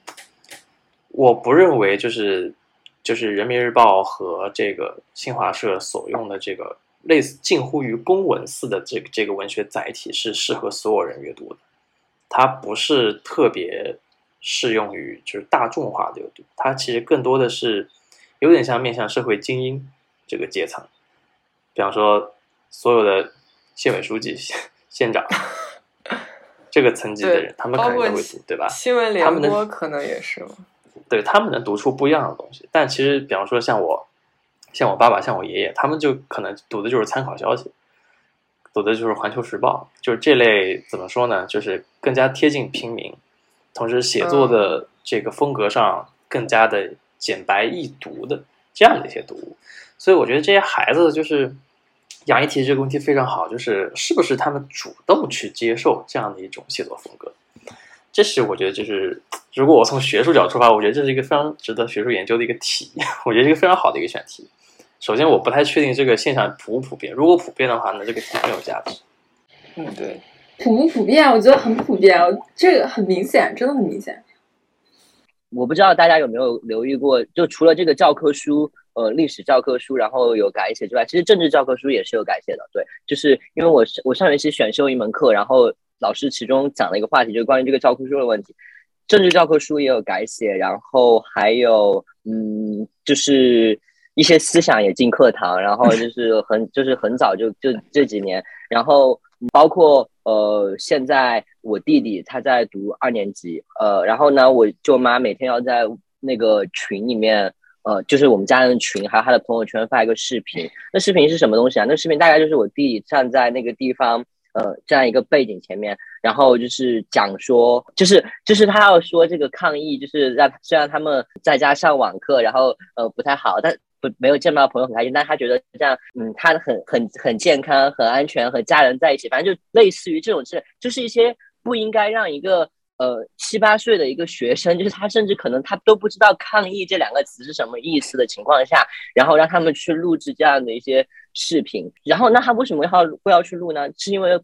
Speaker 3: 我不认为就是就是人民日报和这个新华社所用的这个类似近乎于公文似的这个这个文学载体是适合所有人阅读的，它不是特别适用于就是大众化的阅读，它其实更多的是有点像面向社会精英这个阶层，比方说所有的县委书记、县 县长这个层级的人，他们可能都会读，对吧？
Speaker 4: 新闻联播可能也是嘛。
Speaker 3: 对他们能读出不一样的东西。但其实，比方说像我、像我爸爸、像我爷爷，他们就可能读的就是参考消息，读的就是《环球时报》，就是这类怎么说呢？就是更加贴近平民，同时写作的这个风格上更加的简白易读的这样的一些读物。所以我觉得这些孩子就是杨一提这个问题非常好，就是是不是他们主动去接受这样的一种写作风格？这是我觉得就是，如果我从学术角度出发，我觉得这是一个非常值得学术研究的一个题，我觉得是一个非常好的一个选题。首先，我不太确定这个现象普不普遍，如果普遍的话，那这个题很有价值。
Speaker 4: 嗯，对，
Speaker 1: 普不普遍？我觉得很普遍，这个很明显，真的很明显。
Speaker 2: 我不知道大家有没有留意过，就除了这个教科书，呃，历史教科书，然后有改写之外，其实政治教科书也是有改写的。对，就是因为我我上学期选修一门课，然后老师其中讲了一个话题，就是关于这个教科书的问题。政治教科书也有改写，然后还有嗯，就是一些思想也进课堂，然后就是很就是很早就就这几年，然后包括呃，现在我弟弟他在读二年级，呃，然后呢，我舅妈每天要在那个群里面，呃，就是我们家人的群，还有他的朋友圈发一个视频。那视频是什么东西啊？那视频大概就是我弟弟站在那个地方，呃，这样一个背景前面，然后就是讲说，就是就是他要说这个抗议，就是让虽然他们在家上网课，然后呃不太好，但。不没有见到朋友很开心，但他觉得这样，嗯，他很很很健康、很安全，和家人在一起，反正就类似于这种事，就是一些不应该让一个呃七八岁的一个学生，就是他甚至可能他都不知道“抗议”这两个词是什么意思的情况下，然后让他们去录制这样的一些视频，然后那他为什么要会要去录呢？是因为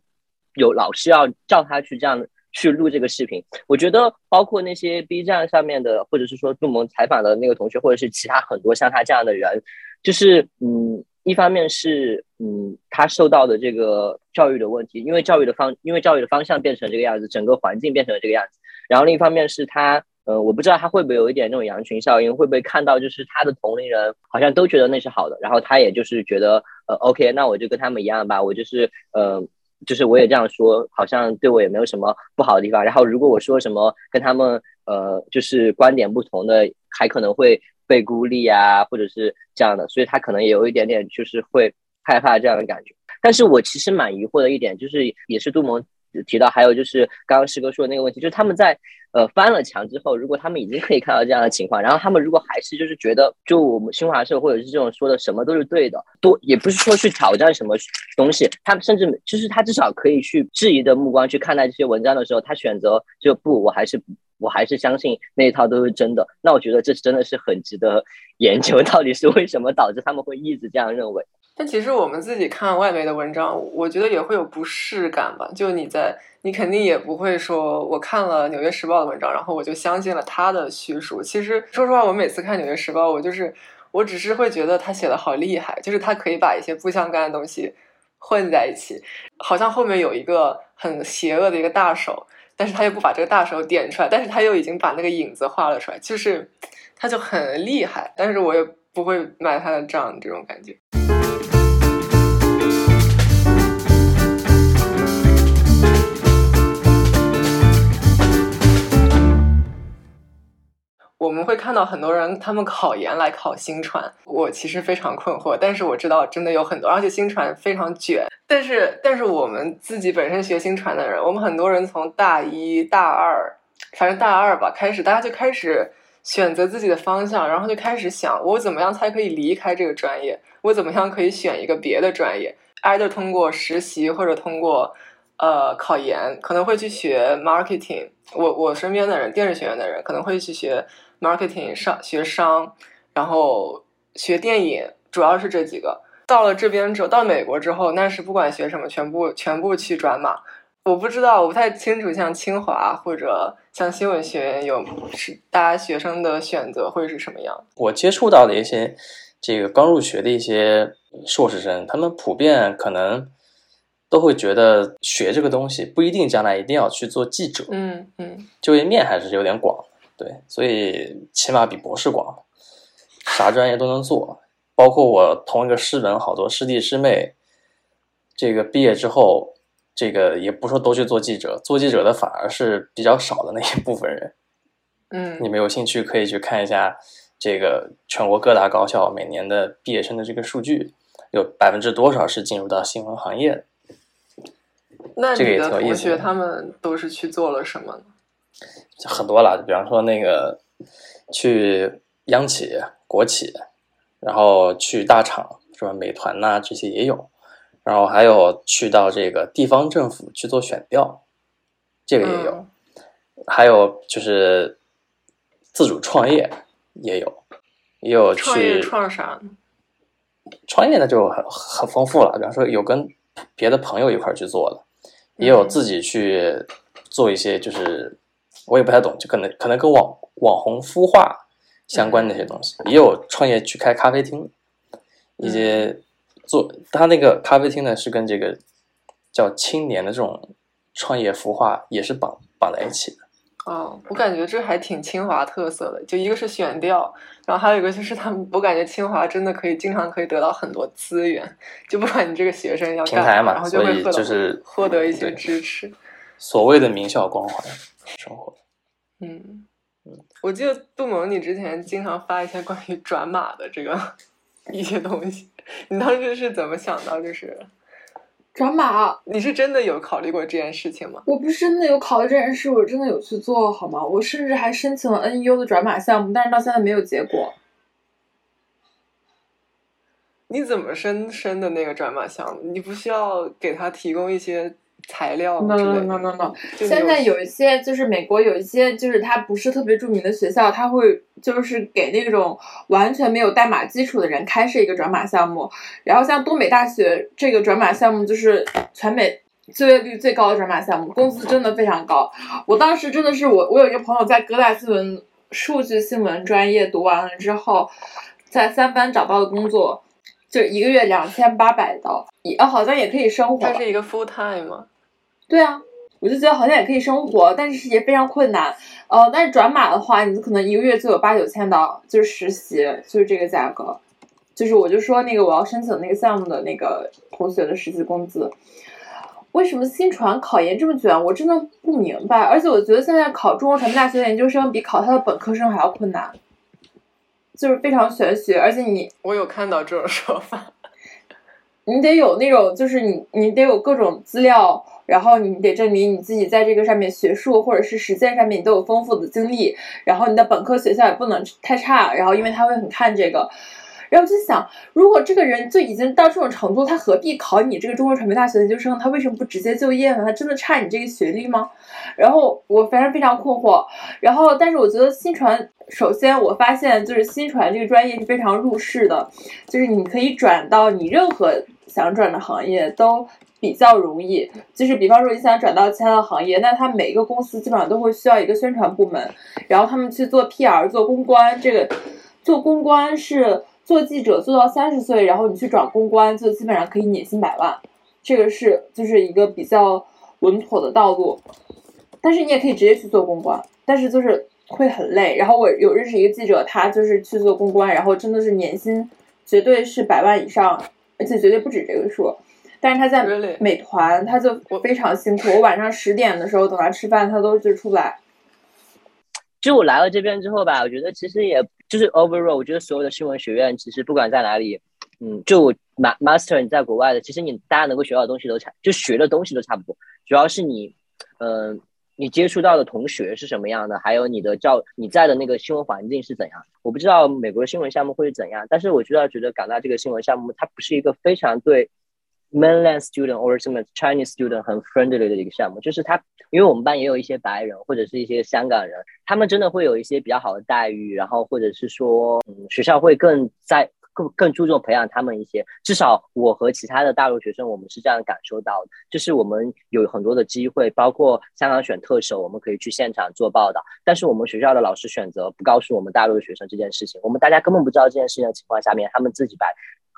Speaker 2: 有老师要叫他去这样的。去录这个视频，我觉得包括那些 B 站上面的，或者是说杜蒙采访的那个同学，或者是其他很多像他这样的人，就是嗯，一方面是嗯，他受到的这个教育的问题，因为教育的方，因为教育的方向变成这个样子，整个环境变成了这个样子。然后另一方面是他，呃，我不知道他会不会有一点那种羊群效应，会不会看到就是他的同龄人好像都觉得那是好的，然后他也就是觉得呃，OK，那我就跟他们一样吧，我就是呃。就是我也这样说，好像对我也没有什么不好的地方。然后如果我说什么跟他们呃就是观点不同的，还可能会被孤立啊，或者是这样的，所以他可能也有一点点就是会害怕这样的感觉。但是我其实蛮疑惑的一点，就是也是杜蒙提到，还有就是刚刚师哥说的那个问题，就是他们在呃翻了墙之后，如果他们已经可以看到这样的情况，然后他们如果还是就是觉得就我们新华社或者是这种说的什么都是对的，多也不是说去挑战什么东西，他们甚至就是他至少可以去质疑的目光去看待这些文章的时候，他选择就不，我还是我还是相信那一套都是真的。那我觉得这真的是很值得研究，到底是为什么导致他们会一直这样认为。
Speaker 4: 但其实我们自己看外媒的文章，我觉得也会有不适感吧。就你在，你肯定也不会说，我看了《纽约时报》的文章，然后我就相信了他的叙述。其实说实话，我每次看《纽约时报》，我就是，我只是会觉得他写的好厉害，就是他可以把一些不相干的东西混在一起，好像后面有一个很邪恶的一个大手，但是他又不把这个大手点出来，但是他又已经把那个影子画了出来，就是他就很厉害，但是我也不会买他的账，这种感觉。我们会看到很多人，他们考研来考新传，我其实非常困惑，但是我知道真的有很多，而且新传非常卷。但是，但是我们自己本身学新传的人，我们很多人从大一大二，反正大二吧开始，大家就开始选择自己的方向，然后就开始想，我怎么样才可以离开这个专业？我怎么样可以选一个别的专业？挨着通过实习或者通过呃考研，可能会去学 marketing。我我身边的人，电视学院的人可能会去学 marketing 商学商，然后学电影，主要是这几个。到了这边之后，到美国之后，那是不管学什么，全部全部去转码。我不知道，我不太清楚，像清华或者像新闻学院有是大家学生的选择会是什么样？
Speaker 3: 我接触到的一些这个刚入学的一些硕士生，他们普遍可能都会觉得学这个东西不一定将来一定要去做记者，
Speaker 4: 嗯嗯，
Speaker 3: 就业面还是有点广，对，所以起码比博士广，啥专业都能做，包括我同一个师门好多师弟师妹，这个毕业之后。这个也不说都去做记者，做记者的反而是比较少的那一部分人。
Speaker 4: 嗯，
Speaker 3: 你们有兴趣可以去看一下这个全国各大高校每年的毕业生的这个数据，有百分之多少是进入到新闻行业的？
Speaker 4: 那
Speaker 3: 这个也
Speaker 4: 你的同
Speaker 3: 挺有意思的
Speaker 4: 学他们都是去做了什么呢？
Speaker 3: 很多了，比方说那个去央企、国企，然后去大厂，是吧？美团呐、这些也有，然后还有去到这个地方政府去做选调，这个也有，
Speaker 4: 嗯
Speaker 3: 还有就是自主创业也有，也有去
Speaker 4: 创业创啥呢？
Speaker 3: 创业呢就很很丰富了，比方说有跟别的朋友一块去做的，也有自己去做一些，就是我也不太懂，就可能可能跟网网红孵化相关的一些东西，也有创业去开咖啡厅，一些做他那个咖啡厅呢是跟这个叫青年的这种创业孵化也是绑绑在一起的。
Speaker 4: 哦，我感觉这还挺清华特色的。就一个是选调，然后还有一个就是他们，我感觉清华真的可以经常可以得到很多资源，就不管你这个学生要干
Speaker 3: 平台嘛
Speaker 4: 然后就
Speaker 3: 以
Speaker 4: 获得
Speaker 3: 就是
Speaker 4: 获得一些支持。
Speaker 3: 所谓的名校光环生活。
Speaker 4: 嗯，我记得杜萌，你之前经常发一些关于转码的这个一些东西，你当时是怎么想到？就是
Speaker 1: 转码，
Speaker 4: 你是真的有考虑过这件事情吗？
Speaker 1: 我不是真的有考虑这件事，我真的有去做好吗？我甚至还申请了 NEU 的转码项目，但是到现在没有结果。
Speaker 4: 你怎么申申的那个转码项目？你不需要给他提供一些材料
Speaker 1: no
Speaker 4: 之类
Speaker 1: no no no no，现在有一些就是美国有一些就是它不是特别著名的学校，它会就是给那种完全没有代码基础的人开设一个转码项目。然后像东北大学这个转码项目就是全美就业率最高的转码项目，工资真的非常高。我当时真的是我我有一个朋友在哥大新闻数据新闻专业读完了之后，在三藩找到的工作。就一个月两千八百刀，也哦好像也可以生活。
Speaker 4: 它是一个 full time 吗？
Speaker 1: 对啊，我就觉得好像也可以生活，但是也非常困难。呃，但是转码的话，你可能一个月就有八九千刀，就是实习，就是这个价格。就是我就说那个我要申请那个项目的那个同学的实习工资，为什么新传考研这么卷？我真的不明白。而且我觉得现在考中国传媒大学研究生比考他的本科生还要困难，就是非常玄学，而且你
Speaker 4: 我有看到这种说法。
Speaker 1: 你得有那种，就是你你得有各种资料，然后你得证明你自己在这个上面学术或者是实践上面你都有丰富的经历，然后你的本科学校也不能太差，然后因为他会很看这个，然后我就想，如果这个人就已经到这种程度，他何必考你这个中国传媒大学研究生？他为什么不直接就业呢？他真的差你这个学历吗？然后我反正非常困惑，然后但是我觉得新传，首先我发现就是新传这个专业是非常入世的，就是你可以转到你任何。想转的行业都比较容易，就是比方说你想转到其他的行业，那他每一个公司基本上都会需要一个宣传部门，然后他们去做 PR 做公关，这个做公关是做记者做到三十岁，然后你去转公关，就基本上可以年薪百万，这个是就是一个比较稳妥的道路。但是你也可以直接去做公关，但是就是会很累。然后我有认识一个记者，他就是去做公关，然后真的是年薪绝对是百万以上。而且绝对不止这个数，但是他在美团，他就非常辛苦。我晚上十点的时候等他吃饭，他都就出不来。
Speaker 2: 就我来了这边之后吧，我觉得其实也就是 overall，我觉得所有的新闻学院其实不管在哪里，嗯，就 master 你在国外的，其实你大家能够学到的东西都差，就学的东西都差不多。主要是你，嗯、呃，你接触到的同学是什么样的，还有你的教你在的那个新闻环境是怎样。我不知道美国的新闻项目会是怎样，但是我知道，觉得港大这个新闻项目，它不是一个非常对 mainland student 或者什么 Chinese student 很 friendly 的一个项目，就是他，因为我们班也有一些白人或者是一些香港人，他们真的会有一些比较好的待遇，然后或者是说，嗯，学校会更在更更注重培养他们一些。至少我和其他的大陆学生，我们是这样感受到的，就是我们有很多的机会，包括香港选特首，我们可以去现场做报道，但是我们学校的老师选择不告诉我们大陆的学生这件事情，我们大家根本不知道这件事情的情况下面，他们自己把。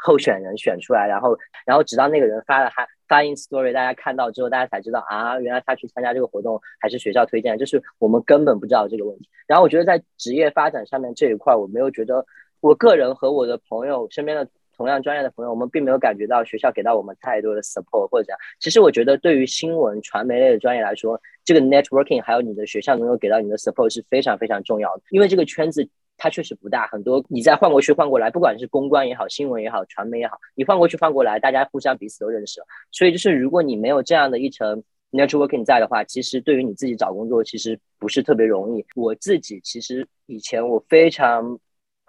Speaker 2: 候选人选出来，然后，然后直到那个人发了他发 in story，大家看到之后，大家才知道啊，原来他去参加这个活动还是学校推荐，就是我们根本不知道这个问题。然后我觉得在职业发展上面这一块，我没有觉得，我个人和我的朋友身边的同样专业的朋友，我们并没有感觉到学校给到我们太多的 support 或者怎样。其实我觉得对于新闻传媒类的专业来说，这个 networking 还有你的学校能够给到你的 support 是非常非常重要的，因为这个圈子。它确实不大，很多你再换过去换过来，不管是公关也好，新闻也好，传媒也好，你换过去换过来，大家互相彼此都认识了。所以就是如果你没有这样的一层 networking 在的话，其实对于你自己找工作其实不是特别容易。我自己其实以前我非常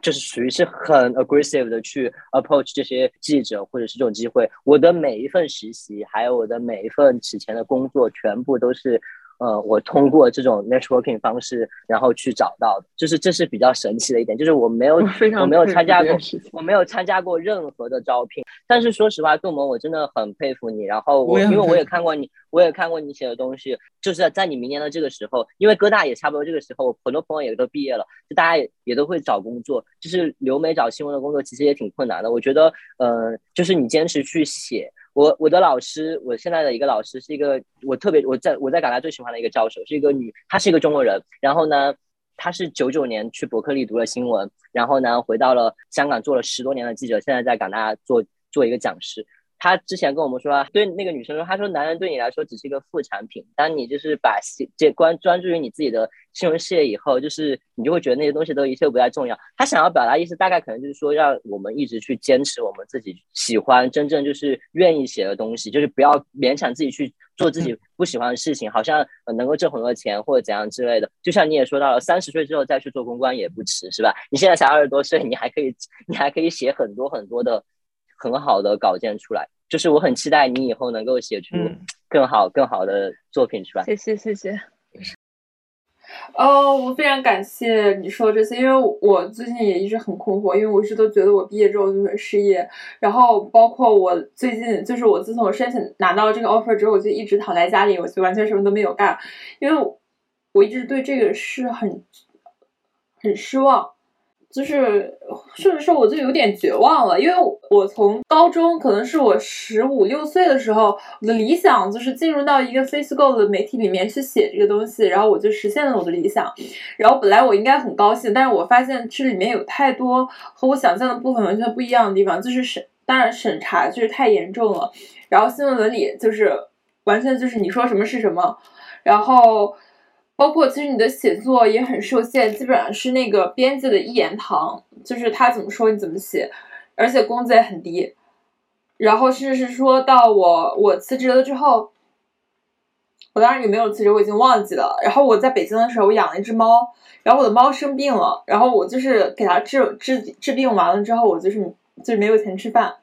Speaker 2: 就是属于是很 aggressive 的去 approach 这些记者或者是这种机会。我的每一份实习，还有我的每一份此前的工作，全部都是。呃，我通过这种 networking 方式，然后去找到的，就是这是比较神奇的一点，就是我没有，我没有参加过，我没有参加过任何的招聘。但是说实话，杜萌，我真的很佩服你。然后我，因为我也看过你，我也看过你写的东西，就是在你明年的这个时候，因为哥大也差不多这个时候，很多朋友也都毕业了，就大家也也都会找工作，就是留美找新闻的工作，其实也挺困难的。我觉得，呃，就是你坚持去写。我我的老师，我现在的一个老师是一个我特别我在我在港大最喜欢的一个教授，是一个女，她是一个中国人。然后呢，她是九九年去伯克利读了新闻，然后呢回到了香港做了十多年的记者，现在在港大做做一个讲师。他之前跟我们说，对那个女生说，他说男人对你来说只是一个副产品，当你就是把这关专注于你自己的新闻事业以后，就是你就会觉得那些东西都一切不再重要。他想要表达意思大概可能就是说，让我们一直去坚持我们自己喜欢、真正就是愿意写的东西，就是不要勉强自己去做自己不喜欢的事情，好像能够挣很多钱或者怎样之类的。就像你也说到了，三十岁之后再去做公关也不迟，是吧？你现在才二十多岁，你还可以，你还可以写很多很多的。很好的稿件出来，就是我很期待你以后能够写出更好、更好的作品出来。
Speaker 1: 谢谢，谢谢。哦，我非常感谢你说这些，因为我最近也一直很困惑，因为我一直都觉得我毕业之后就会失业，然后包括我最近，就是我自从我申请拿到这个 offer 之后，我就一直躺在家里，我就完全什么都没有干，因为我一直对这个事很很失望。就是，甚至说我就有点绝望了，因为我从高中，可能是我十五六岁的时候，我的理想就是进入到一个 Facebook 的媒体里面去写这个东西，然后我就实现了我的理想。然后本来我应该很高兴，但是我发现这里面有太多和我想象的部分完全不一样的地方，就是审，当然审查就是太严重了，然后新闻伦理就是完全就是你说什么是什么，然后。包括其实你的写作也很受限，基本上是那个编辑的一言堂，就是他怎么说你怎么写，而且工资也很低。然后甚至是说到我我辞职了之后，我当时有没有辞职我已经忘记了。然后我在北京的时候，我养了一只猫，然后我的猫生病了，然后我就是给它治治治病完了之后，我就是就是没有钱吃饭，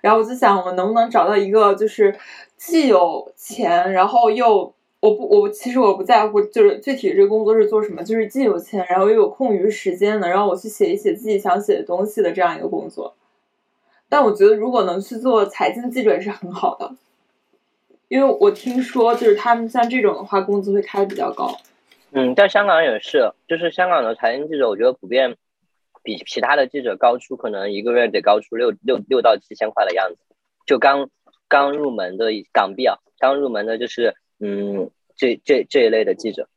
Speaker 1: 然后我就想我能不能找到一个就是既有钱，然后又。我不，我其实我不在乎，就是具体这个工作是做什么，就是既有钱，然后又有空余时间的，让我去写一写自己想写的东西的这样一个工作。但我觉得，如果能去做财经记者也是很好的，因为我听说，就是他们像这种的话，工资会开的比较高。
Speaker 2: 嗯，在香港也是，就是香港的财经记者，我觉得普遍比其他的记者高出，可能一个月得高出六六六到七千块的样子。就刚刚入门的港币啊，刚入门的就是。嗯，这这这一类的记者，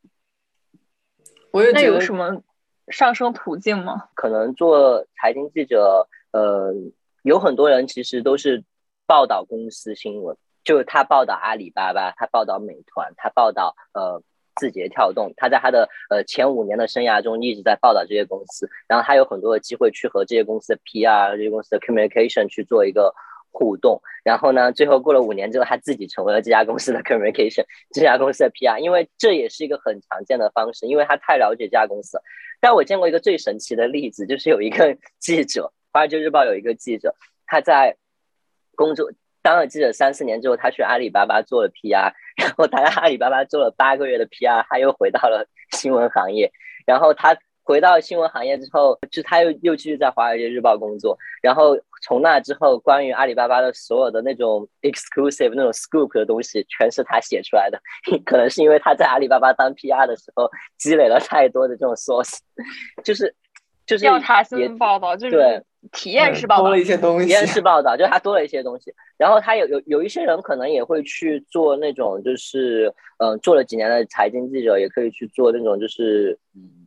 Speaker 1: 我也那有什么上升途径吗？
Speaker 2: 可能做财经记者，呃，有很多人其实都是报道公司新闻，就是他报道阿里巴巴，他报道美团，他报道呃字节跳动，他在他的呃前五年的生涯中一直在报道这些公司，然后他有很多的机会去和这些公司的 PR、这些公司的 communication 去做一个。互动，然后呢？最后过了五年之后，他自己成为了这家公司的 communication，这家公司的 PR，因为这也是一个很常见的方式，因为他太了解这家公司。但我见过一个最神奇的例子，就是有一个记者，《华尔街日报》有一个记者，他在工作当了记者三四年之后，他去阿里巴巴做了 PR，然后他在阿里巴巴做了八个月的 PR，他又回到了新闻行业，然后他。回到新闻行业之后，就他又又继续在《华尔街日报》工作，然后从那之后，关于阿里巴巴的所有的那种 exclusive 那种 scoop 的东西，全是他写出来的。可能是因为他在阿里巴巴当 PR 的时候积累了太多的这种 source，就是就是
Speaker 8: 调查新闻报道，就是体验式报道，
Speaker 9: 多了一些东西。
Speaker 2: 体验式报道，就他多了一些东西。然后他有有有一些人可能也会去做那种，就是嗯，做了几年的财经记者，也可以去做那种，就是嗯。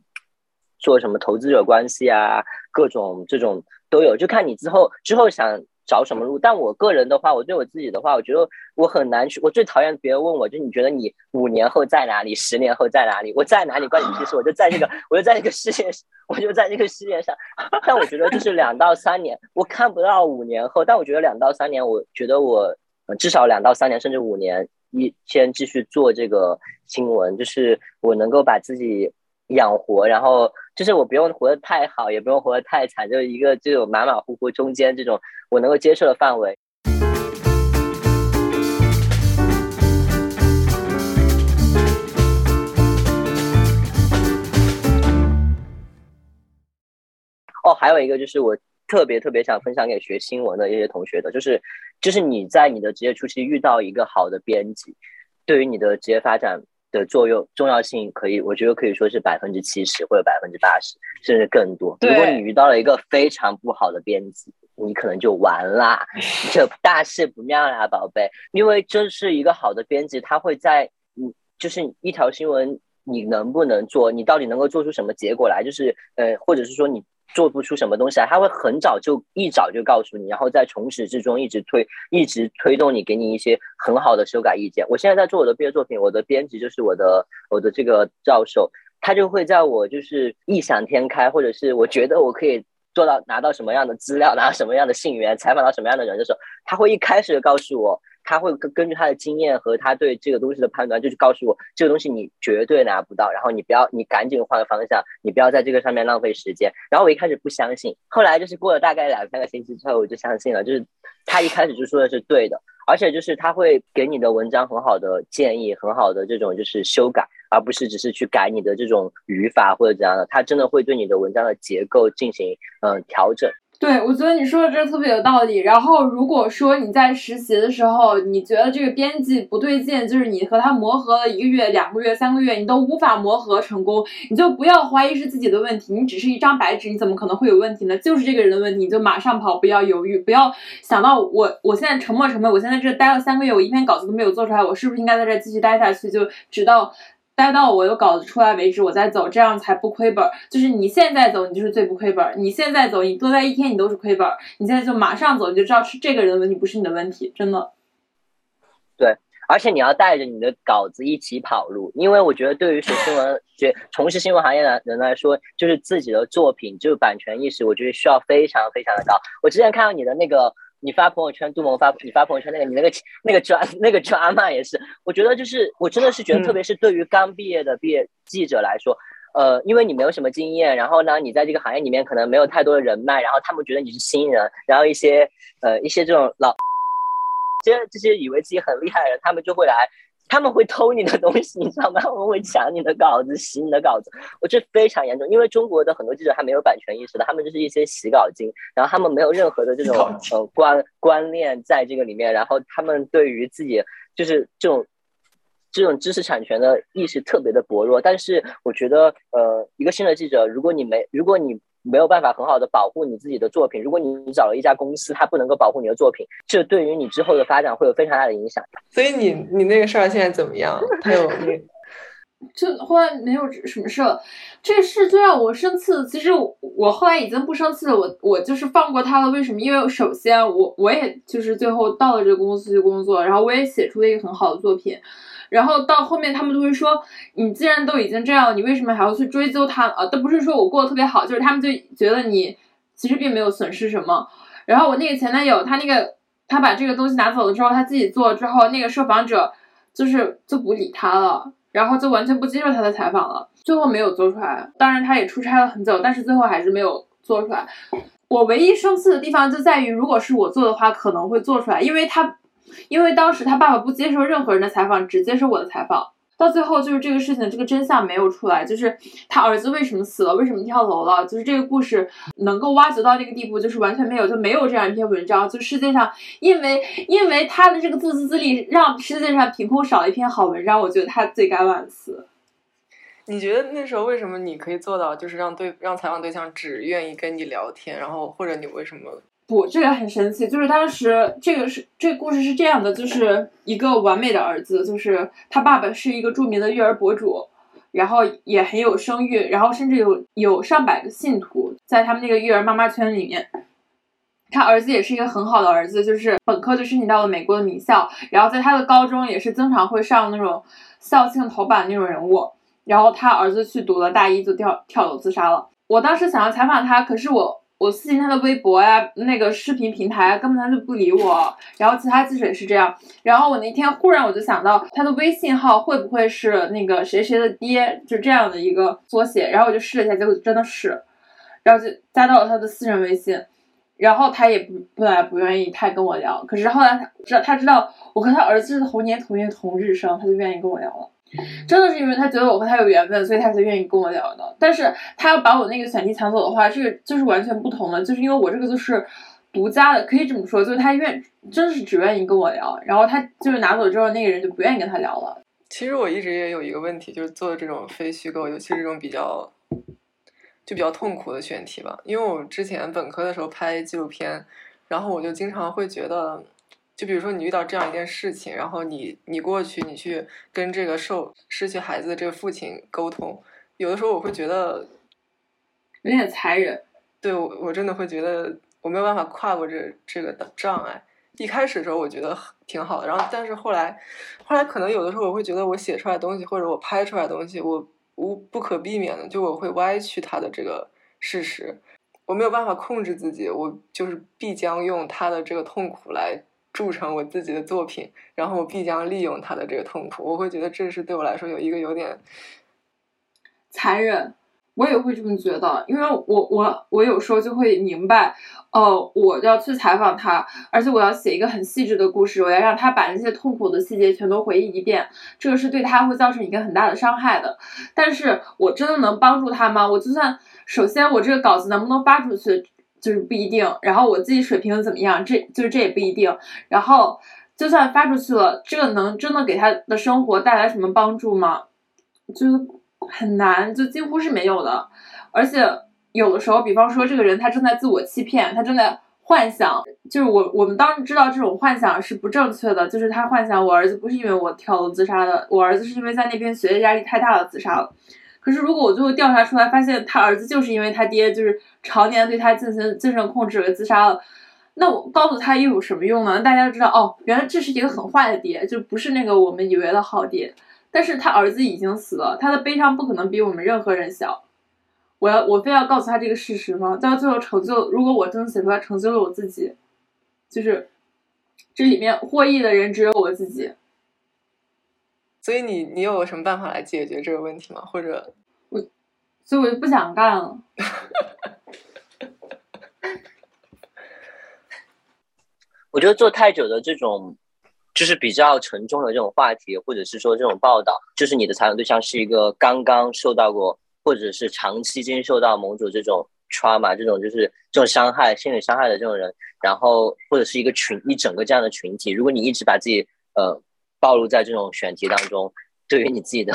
Speaker 2: 做什么投资者关系啊，各种这种都有，就看你之后之后想找什么路。但我个人的话，我对我自己的话，我觉得我很难去。我最讨厌别人问我，就你觉得你五年后在哪里，十年后在哪里？我在哪里关你屁事？我就在这个，我就在这个世界，我就在这个世界上。但我觉得就是两到三年，我看不到五年后。但我觉得两到三年，我觉得我至少两到三年，甚至五年，一先继续做这个新闻，就是我能够把自己。养活，然后就是我不用活得太好，也不用活得太惨，就是一个这种马马虎虎中间这种我能够接受的范围。哦，还有一个就是我特别特别想分享给学新闻的一些同学的，就是就是你在你的职业初期遇到一个好的编辑，对于你的职业发展。的作用重要性可以，我觉得可以说是百分之七十或者百分之八十，甚至更多。如果你遇到了一个非常不好的编辑，你可能就完啦，这大事不妙啦，宝贝。因为这是一个好的编辑，他会在你就是一条新闻，你能不能做，你到底能够做出什么结果来，就是呃，或者是说你。做不出什么东西来，他会很早就一早就告诉你，然后在从始至终一直推，一直推动你，给你一些很好的修改意见。我现在在做我的毕业作品，我的编辑就是我的我的这个教授，他就会在我就是异想天开，或者是我觉得我可以做到拿到什么样的资料，拿到什么样的信源，采访到什么样的人的时候，他会一开始就告诉我。他会根根据他的经验和他对这个东西的判断，就去告诉我这个东西你绝对拿不到，然后你不要，你赶紧换个方向，你不要在这个上面浪费时间。然后我一开始不相信，后来就是过了大概两三个星期之后，我就相信了，就是他一开始就说的是对的，而且就是他会给你的文章很好的建议，很好的这种就是修改，而不是只是去改你的这种语法或者怎样的，他真的会对你的文章的结构进行嗯调整。
Speaker 1: 对，我觉得你说的这特别有道理。然后，如果说你在实习的时候，你觉得这个编辑不对劲，就是你和他磨合了一个月、两个月、三个月，你都无法磨合成功，你就不要怀疑是自己的问题，你只是一张白纸，你怎么可能会有问题呢？就是这个人的问题，你就马上跑，不要犹豫，不要想到我我现在沉没成本，我现在这待了三个月，我一篇稿子都没有做出来，我是不是应该在这继续待下去，就直到。待到我有稿子出来为止，我再走，这样才不亏本。就是你现在走，你就是最不亏本。你现在走，你多待一天，你都是亏本。你现在就马上走，你就知道是这个人的问题，不是你的问题，真的。
Speaker 2: 对，而且你要带着你的稿子一起跑路，因为我觉得对于学新闻、学从事新闻行业的人来说，就是自己的作品，就是版权意识，我觉得需要非常非常的高。我之前看到你的那个。你发朋友圈，杜萌发你发朋友圈那个，你那个那个抓那个抓嘛也是，我觉得就是我真的是觉得，特别是对于刚毕业的毕业记者来说，呃，因为你没有什么经验，然后呢，你在这个行业里面可能没有太多的人脉，然后他们觉得你是新人，然后一些呃一些这种老，这些这些以为自己很厉害的人，他们就会来。他们会偷你的东西，你知道吗？他们会抢你的稿子，洗你的稿子。我这非常严重，因为中国的很多记者还没有版权意识的，他们就是一些洗稿精，然后他们没有任何的这种呃观观念在这个里面，然后他们对于自己就是这种这种知识产权的意识特别的薄弱。但是我觉得，呃，一个新的记者，如果你没，如果你没有办法很好的保护你自己的作品。如果你找了一家公司，它不能够保护你的作品，这对于你之后的发展会有非常大的影响。
Speaker 9: 所以你你那个事儿现在怎么样？还有那，
Speaker 1: 就 后来没有什么事了。这事最让我生气的，其实我后来已经不生气了。我我就是放过他了。为什么？因为首先我我也就是最后到了这个公司去工作，然后我也写出了一个很好的作品。然后到后面，他们都会说，你既然都已经这样了，你为什么还要去追究他？呃，都不是说我过得特别好，就是他们就觉得你其实并没有损失什么。然后我那个前男友，他那个他把这个东西拿走了之后，他自己做之后，那个受访者就是就不理他了，然后就完全不接受他的采访了，最后没有做出来。当然他也出差了很久，但是最后还是没有做出来。我唯一生气的地方就在于，如果是我做的话，可能会做出来，因为他。因为当时他爸爸不接受任何人的采访，只接受我的采访。到最后就是这个事情，这个真相没有出来，就是他儿子为什么死了，为什么跳楼了，就是这个故事能够挖掘到这个地步，就是完全没有，就没有这样一篇文章。就世界上，因为因为他的这个自私自利，让世界上凭空少了一篇好文章，我觉得他罪该万死。
Speaker 4: 你觉得那时候为什么你可以做到，就是让对让采访对象只愿意跟你聊天，然后或者你为什么？
Speaker 1: 不，这个很神奇，就是当时这个是这个故事是这样的，就是一个完美的儿子，就是他爸爸是一个著名的育儿博主，然后也很有声誉，然后甚至有有上百个信徒在他们那个育儿妈妈圈里面。他儿子也是一个很好的儿子，就是本科就申请到了美国的名校，然后在他的高中也是经常会上那种校庆头版那种人物。然后他儿子去读了大一就跳跳楼自杀了。我当时想要采访他，可是我。我私信他的微博呀，那个视频平台根本他就不理我。然后其他记者也是这样。然后我那天忽然我就想到他的微信号会不会是那个谁谁的爹，就这样的一个缩写。然后我就试了一下，结果真的是，然后就加到了他的私人微信。然后他也不不来不愿意太跟我聊。可是后来他知道他知道我和他儿子是同年同月同日生，他就愿意跟我聊了。真的是因为他觉得我和他有缘分，所以他才愿意跟我聊的。但是他要把我那个选题抢走的话，这个就是完全不同的。就是因为我这个就是独家的，可以这么说，就是他愿真的是只愿意跟我聊，然后他就是拿走之后，那个人就不愿意跟他聊了。
Speaker 4: 其实我一直也有一个问题，就是做这种非虚构，尤其是这种比较就比较痛苦的选题吧。因为我之前本科的时候拍纪录片，然后我就经常会觉得。就比如说你遇到这样一件事情，然后你你过去你去跟这个受失去孩子的这个父亲沟通，有的时候我会觉得
Speaker 1: 有点残忍。
Speaker 4: 对我我真的会觉得我没有办法跨过这这个障碍。一开始的时候我觉得挺好的，然后但是后来后来可能有的时候我会觉得我写出来的东西或者我拍出来的东西，我无不可避免的就我会歪曲它的这个事实，我没有办法控制自己，我就是必将用他的这个痛苦来。铸成我自己的作品，然后我必将利用他的这个痛苦。我会觉得这是对我来说有一个有点
Speaker 1: 残忍，我也会这么觉得，因为我我我有时候就会明白，哦，我要去采访他，而且我要写一个很细致的故事，我要让他把那些痛苦的细节全都回忆一遍，这个是对他会造成一个很大的伤害的。但是我真的能帮助他吗？我就算首先我这个稿子能不能发出去？就是不一定，然后我自己水平怎么样，这就是这也不一定。然后就算发出去了，这个能真的给他的生活带来什么帮助吗？就很难，就几乎是没有的。而且有的时候，比方说这个人他正在自我欺骗，他正在幻想，就是我我们当时知道这种幻想是不正确的，就是他幻想我儿子不是因为我跳楼自杀的，我儿子是因为在那边学业压力太大了自杀了。可是，如果我最后调查出来，发现他儿子就是因为他爹就是常年对他进行精神控制而自杀了，那我告诉他又有什么用呢？大家都知道，哦，原来这是一个很坏的爹，就不是那个我们以为的好爹。但是他儿子已经死了，他的悲伤不可能比我们任何人小。我要我非要告诉他这个事实吗？到最后成就，如果我真的写出来成就了我自己，就是这里面获益的人只有我自己。
Speaker 4: 所以你你有什么办法来解决这个问题吗？或者
Speaker 1: 我，所以我就不想干了。
Speaker 2: 我觉得做太久的这种，就是比较沉重的这种话题，或者是说这种报道，就是你的采访对象是一个刚刚受到过，或者是长期经受到某种这种 trauma 这种就是这种伤害、心理伤害的这种人，然后或者是一个群一整个这样的群体，如果你一直把自己呃。暴露在这种选题当中，对于你自己的，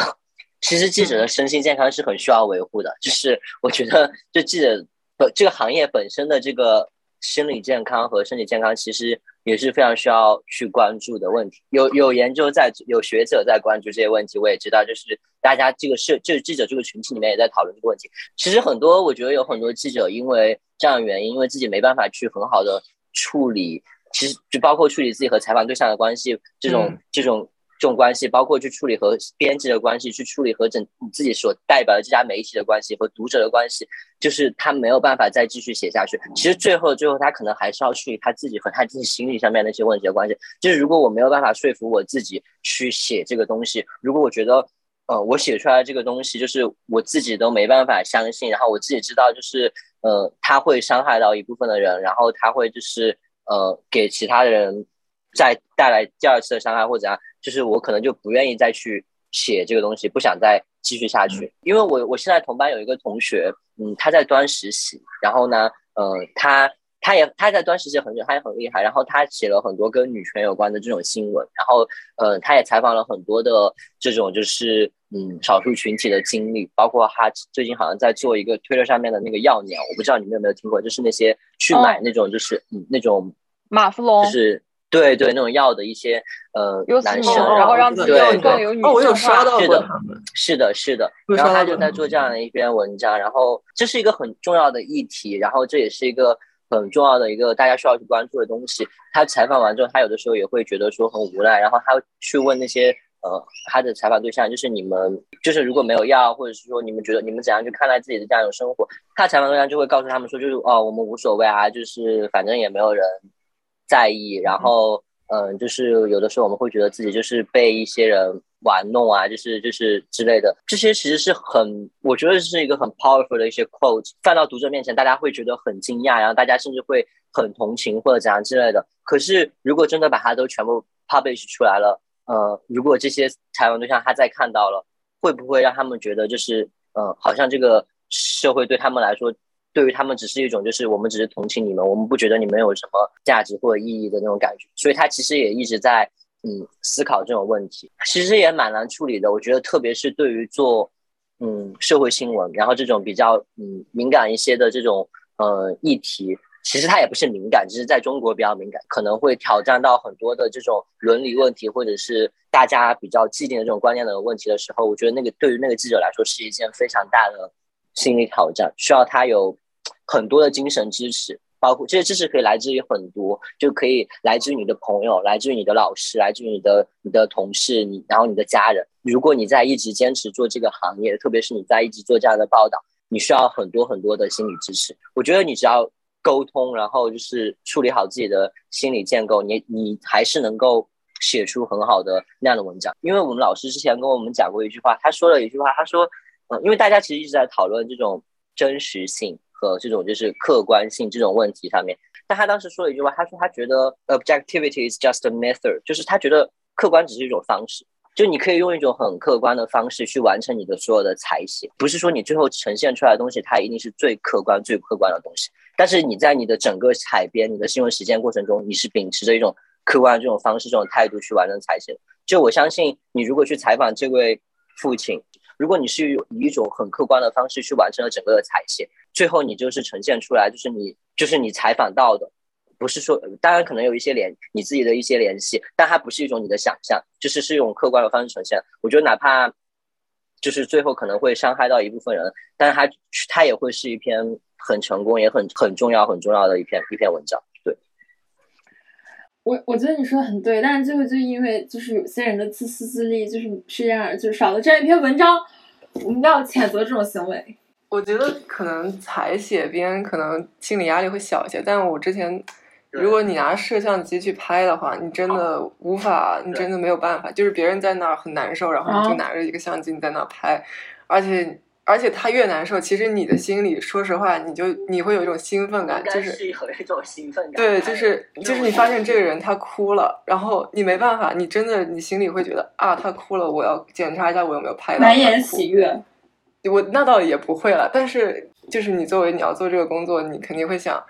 Speaker 2: 其实记者的身心健康是很需要维护的。就是我觉得，就记者本这个行业本身的这个心理健康和身体健康，其实也是非常需要去关注的问题。有有研究在，有学者在关注这些问题。我也知道，就是大家这个社就是记者这个群体里面也在讨论这个问题。其实很多，我觉得有很多记者因为这样原因，因为自己没办法去很好的处理。其实就包括处理自己和采访对象的关系，这种这种这种关系，包括去处理和编辑的关系，去处理和整你自己所代表的这家媒体的关系和读者的关系，就是他没有办法再继续写下去。其实最后最后他可能还是要处理他自己和他自己心理上面那些问题的关系。就是如果我没有办法说服我自己去写这个东西，如果我觉得呃我写出来的这个东西就是我自己都没办法相信，然后我自己知道就是呃他会伤害到一部分的人，然后他会就是。呃，给其他人再带来第二次的伤害或者怎样，就是我可能就不愿意再去写这个东西，不想再继续下去。因为我我现在同班有一个同学，嗯，他在端实习，然后呢，呃，他。他也他在端实习很久，他也很厉害。然后他写了很多跟女权有关的这种新闻。然后，呃，他也采访了很多的这种就是嗯少数群体的经历，包括他最近好像在做一个推特上面的那个药鸟，我不知道你们有没有听过，就是那些去买那种就是嗯那种
Speaker 10: 马弗龙，
Speaker 2: 就是对对那种药的一些呃男生，
Speaker 10: 然后让自己更有女性化。
Speaker 4: 哦，我有刷到
Speaker 2: 过他们，是的，是的。然后他就在做这样的一篇文章，然后这是一个很重要的议题，然后这也是一个。很重要的一个大家需要去关注的东西。他采访完之后，他有的时候也会觉得说很无奈，然后他去问那些呃他的采访对象，就是你们就是如果没有药，或者是说你们觉得你们怎样去看待自己的这样一种生活？他采访对象就会告诉他们说，就是哦我们无所谓啊，就是反正也没有人在意，然后嗯就是有的时候我们会觉得自己就是被一些人。玩弄啊，就是就是之类的，这些其实是很，我觉得是一个很 powerful 的一些 quote，放到读者面前，大家会觉得很惊讶，然后大家甚至会很同情或者怎样之类的。可是如果真的把它都全部 publish 出来了，呃，如果这些采访对象他再看到了，会不会让他们觉得就是，呃，好像这个社会对他们来说，对于他们只是一种就是我们只是同情你们，我们不觉得你们有什么价值或者意义的那种感觉。所以他其实也一直在。嗯，思考这种问题其实也蛮难处理的。我觉得，特别是对于做嗯社会新闻，然后这种比较嗯敏感一些的这种呃议题，其实它也不是敏感，只是在中国比较敏感，可能会挑战到很多的这种伦理问题，或者是大家比较既定的这种观念的问题的时候，我觉得那个对于那个记者来说是一件非常大的心理挑战，需要他有很多的精神支持。包括这些知识可以来自于很多，就可以来自于你的朋友，来自于你的老师，来自于你的你的同事，你然后你的家人。如果你在一直坚持做这个行业，特别是你在一直做这样的报道，你需要很多很多的心理支持。我觉得你只要沟通，然后就是处理好自己的心理建构，你你还是能够写出很好的那样的文章。因为我们老师之前跟我们讲过一句话，他说了一句话，他说，嗯，因为大家其实一直在讨论这种真实性。呃这种就是客观性这种问题上面，但他当时说了一句话，他说他觉得 objectivity is just a method，就是他觉得客观只是一种方式，就你可以用一种很客观的方式去完成你的所有的采写，不是说你最后呈现出来的东西它一定是最客观、最客观的东西，但是你在你的整个采编、你的新闻实践过程中，你是秉持着一种客观的这种方式、这种态度去完成采写。就我相信，你如果去采访这位父亲。如果你是以一种很客观的方式去完成了整个的采写，最后你就是呈现出来，就是你就是你采访到的，不是说当然可能有一些联你自己的一些联系，但它不是一种你的想象，就是是一种客观的方式呈现。我觉得哪怕就是最后可能会伤害到一部分人，但是它它也会是一篇很成功也很很重要很重要的一篇一篇文章。对，
Speaker 1: 我我觉得你说的很对，但是最后就因为就是有些人的自私自利，就是是这样，就是少了这样一篇文章。我们要谴责这种行为。
Speaker 4: 我觉得可能采写编可能心理压力会小一些，但我之前，如果你拿摄像机去拍的话，你真的无法，你真的没有办法。就是别人在那儿很难受，然后你就拿着一个相机你在那儿拍，而且而且他越难受，其实你的心里，说实话，你就你会有一种兴奋感，就是
Speaker 2: 有一种兴奋感。
Speaker 4: 对，就是就是你发现这个人他哭了，然后你没办法，你真的你心里会觉得啊，他哭了，我要检查一下我有没有拍到。
Speaker 1: 满眼喜悦。
Speaker 4: 我那倒也不会了，但是就是你作为你要做这个工作，你肯定会想，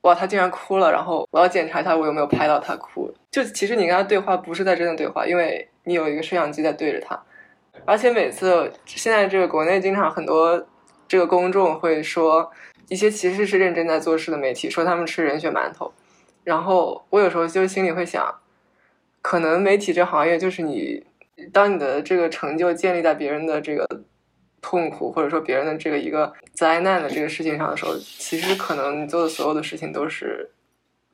Speaker 4: 哇，他竟然哭了，然后我要检查一下我有没有拍到他哭。就其实你跟他对话不是在真的对话，因为你有一个摄像机在对着他，而且每次现在这个国内经常很多这个公众会说一些其实是认真在做事的媒体说他们吃人血馒头，然后我有时候就心里会想，可能媒体这行业就是你当你的这个成就建立在别人的这个。痛苦或者说别人的这个一个灾难的这个事情上的时候，其实可能你做的所有的事情都是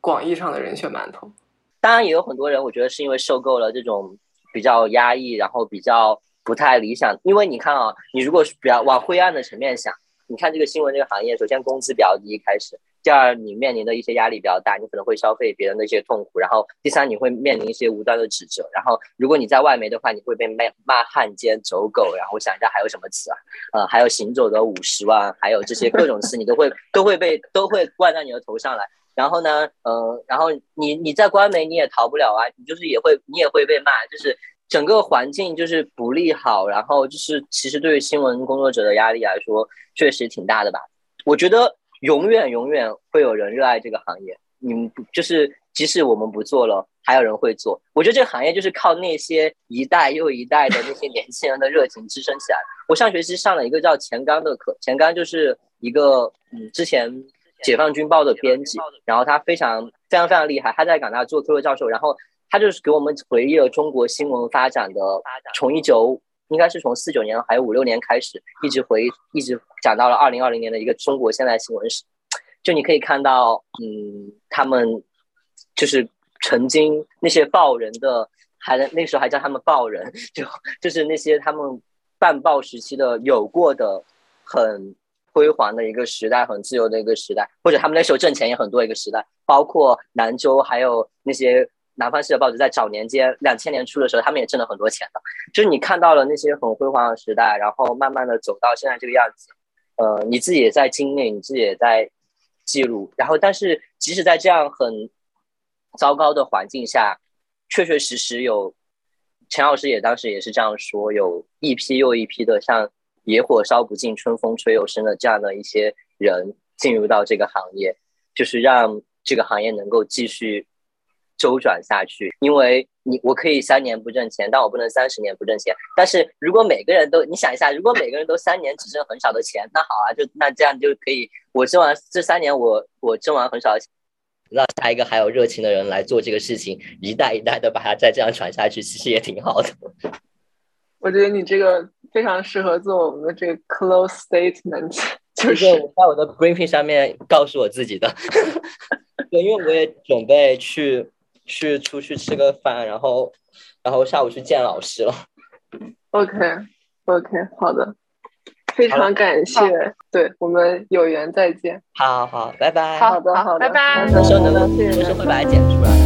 Speaker 4: 广义上的人血馒头。
Speaker 2: 当然也有很多人，我觉得是因为受够了这种比较压抑，然后比较不太理想。因为你看啊，你如果是比较往灰暗的层面想，你看这个新闻这个行业，首先工资比较低，开始。第二你面临的一些压力比较大，你可能会消费别人的一些痛苦，然后第三你会面临一些无端的指责，然后如果你在外媒的话，你会被骂骂汉奸走狗，然后我想一下还有什么词啊？呃，还有行走的五十万，还有这些各种词，你都会 都会被都会灌到你的头上来。然后呢，呃，然后你你在官媒你也逃不了啊，你就是也会你也会被骂，就是整个环境就是不利好，然后就是其实对于新闻工作者的压力来说，确实挺大的吧。我觉得永远永远会有人热爱这个行业，你们不就是即使我们不做了，还有人会做。我觉得这个行业就是靠那些一代又一代的那些年轻人的热情支撑起来。我上学期上了一个叫钱刚的课，钱刚就是一个嗯之前。解放军报的编辑，然后他非常非常非常厉害，他在港大做客座教授，然后他就是给我们回忆了中国新闻发展的，从一九应该是从四九年还有五六年开始，一直回一直讲到了二零二零年的一个中国现代新闻史，就你可以看到，嗯，他们就是曾经那些报人的，还那时候还叫他们报人，就就是那些他们办报时期的有过的很。辉煌的一个时代，很自由的一个时代，或者他们那时候挣钱也很多一个时代，包括南州，还有那些南方系的报纸，在早年间两千年初的时候，他们也挣了很多钱的。就是你看到了那些很辉煌的时代，然后慢慢的走到现在这个样子，呃，你自己也在经历，你自己也在记录，然后但是即使在这样很糟糕的环境下，确确实实有陈老师也当时也是这样说，有一批又一批的像。野火烧不尽，春风吹又生的这样的一些人进入到这个行业，就是让这个行业能够继续周转下去。因为你我可以三年不挣钱，但我不能三十年不挣钱。但是如果每个人都，你想一下，如果每个人都三年只挣很少的钱，那好啊，就那这样就可以，我挣完这三年，我我挣完很少的钱，让下一个还有热情的人来做这个事情，一代一代的把它再这样传下去，其实也挺好的。
Speaker 9: 我觉得你这个。非常适合做我们的这个 close statement，
Speaker 2: 就是我在我的 briefing 上面告诉我自己的。对，因为我也准备去去出去吃个饭，然后然后下午去见老师了。
Speaker 9: OK OK，好的，非常感谢，对我们有缘再见。
Speaker 2: 好好，拜拜。
Speaker 9: 好的好的，
Speaker 8: 拜拜。
Speaker 2: 到时候能不能会把它剪出来？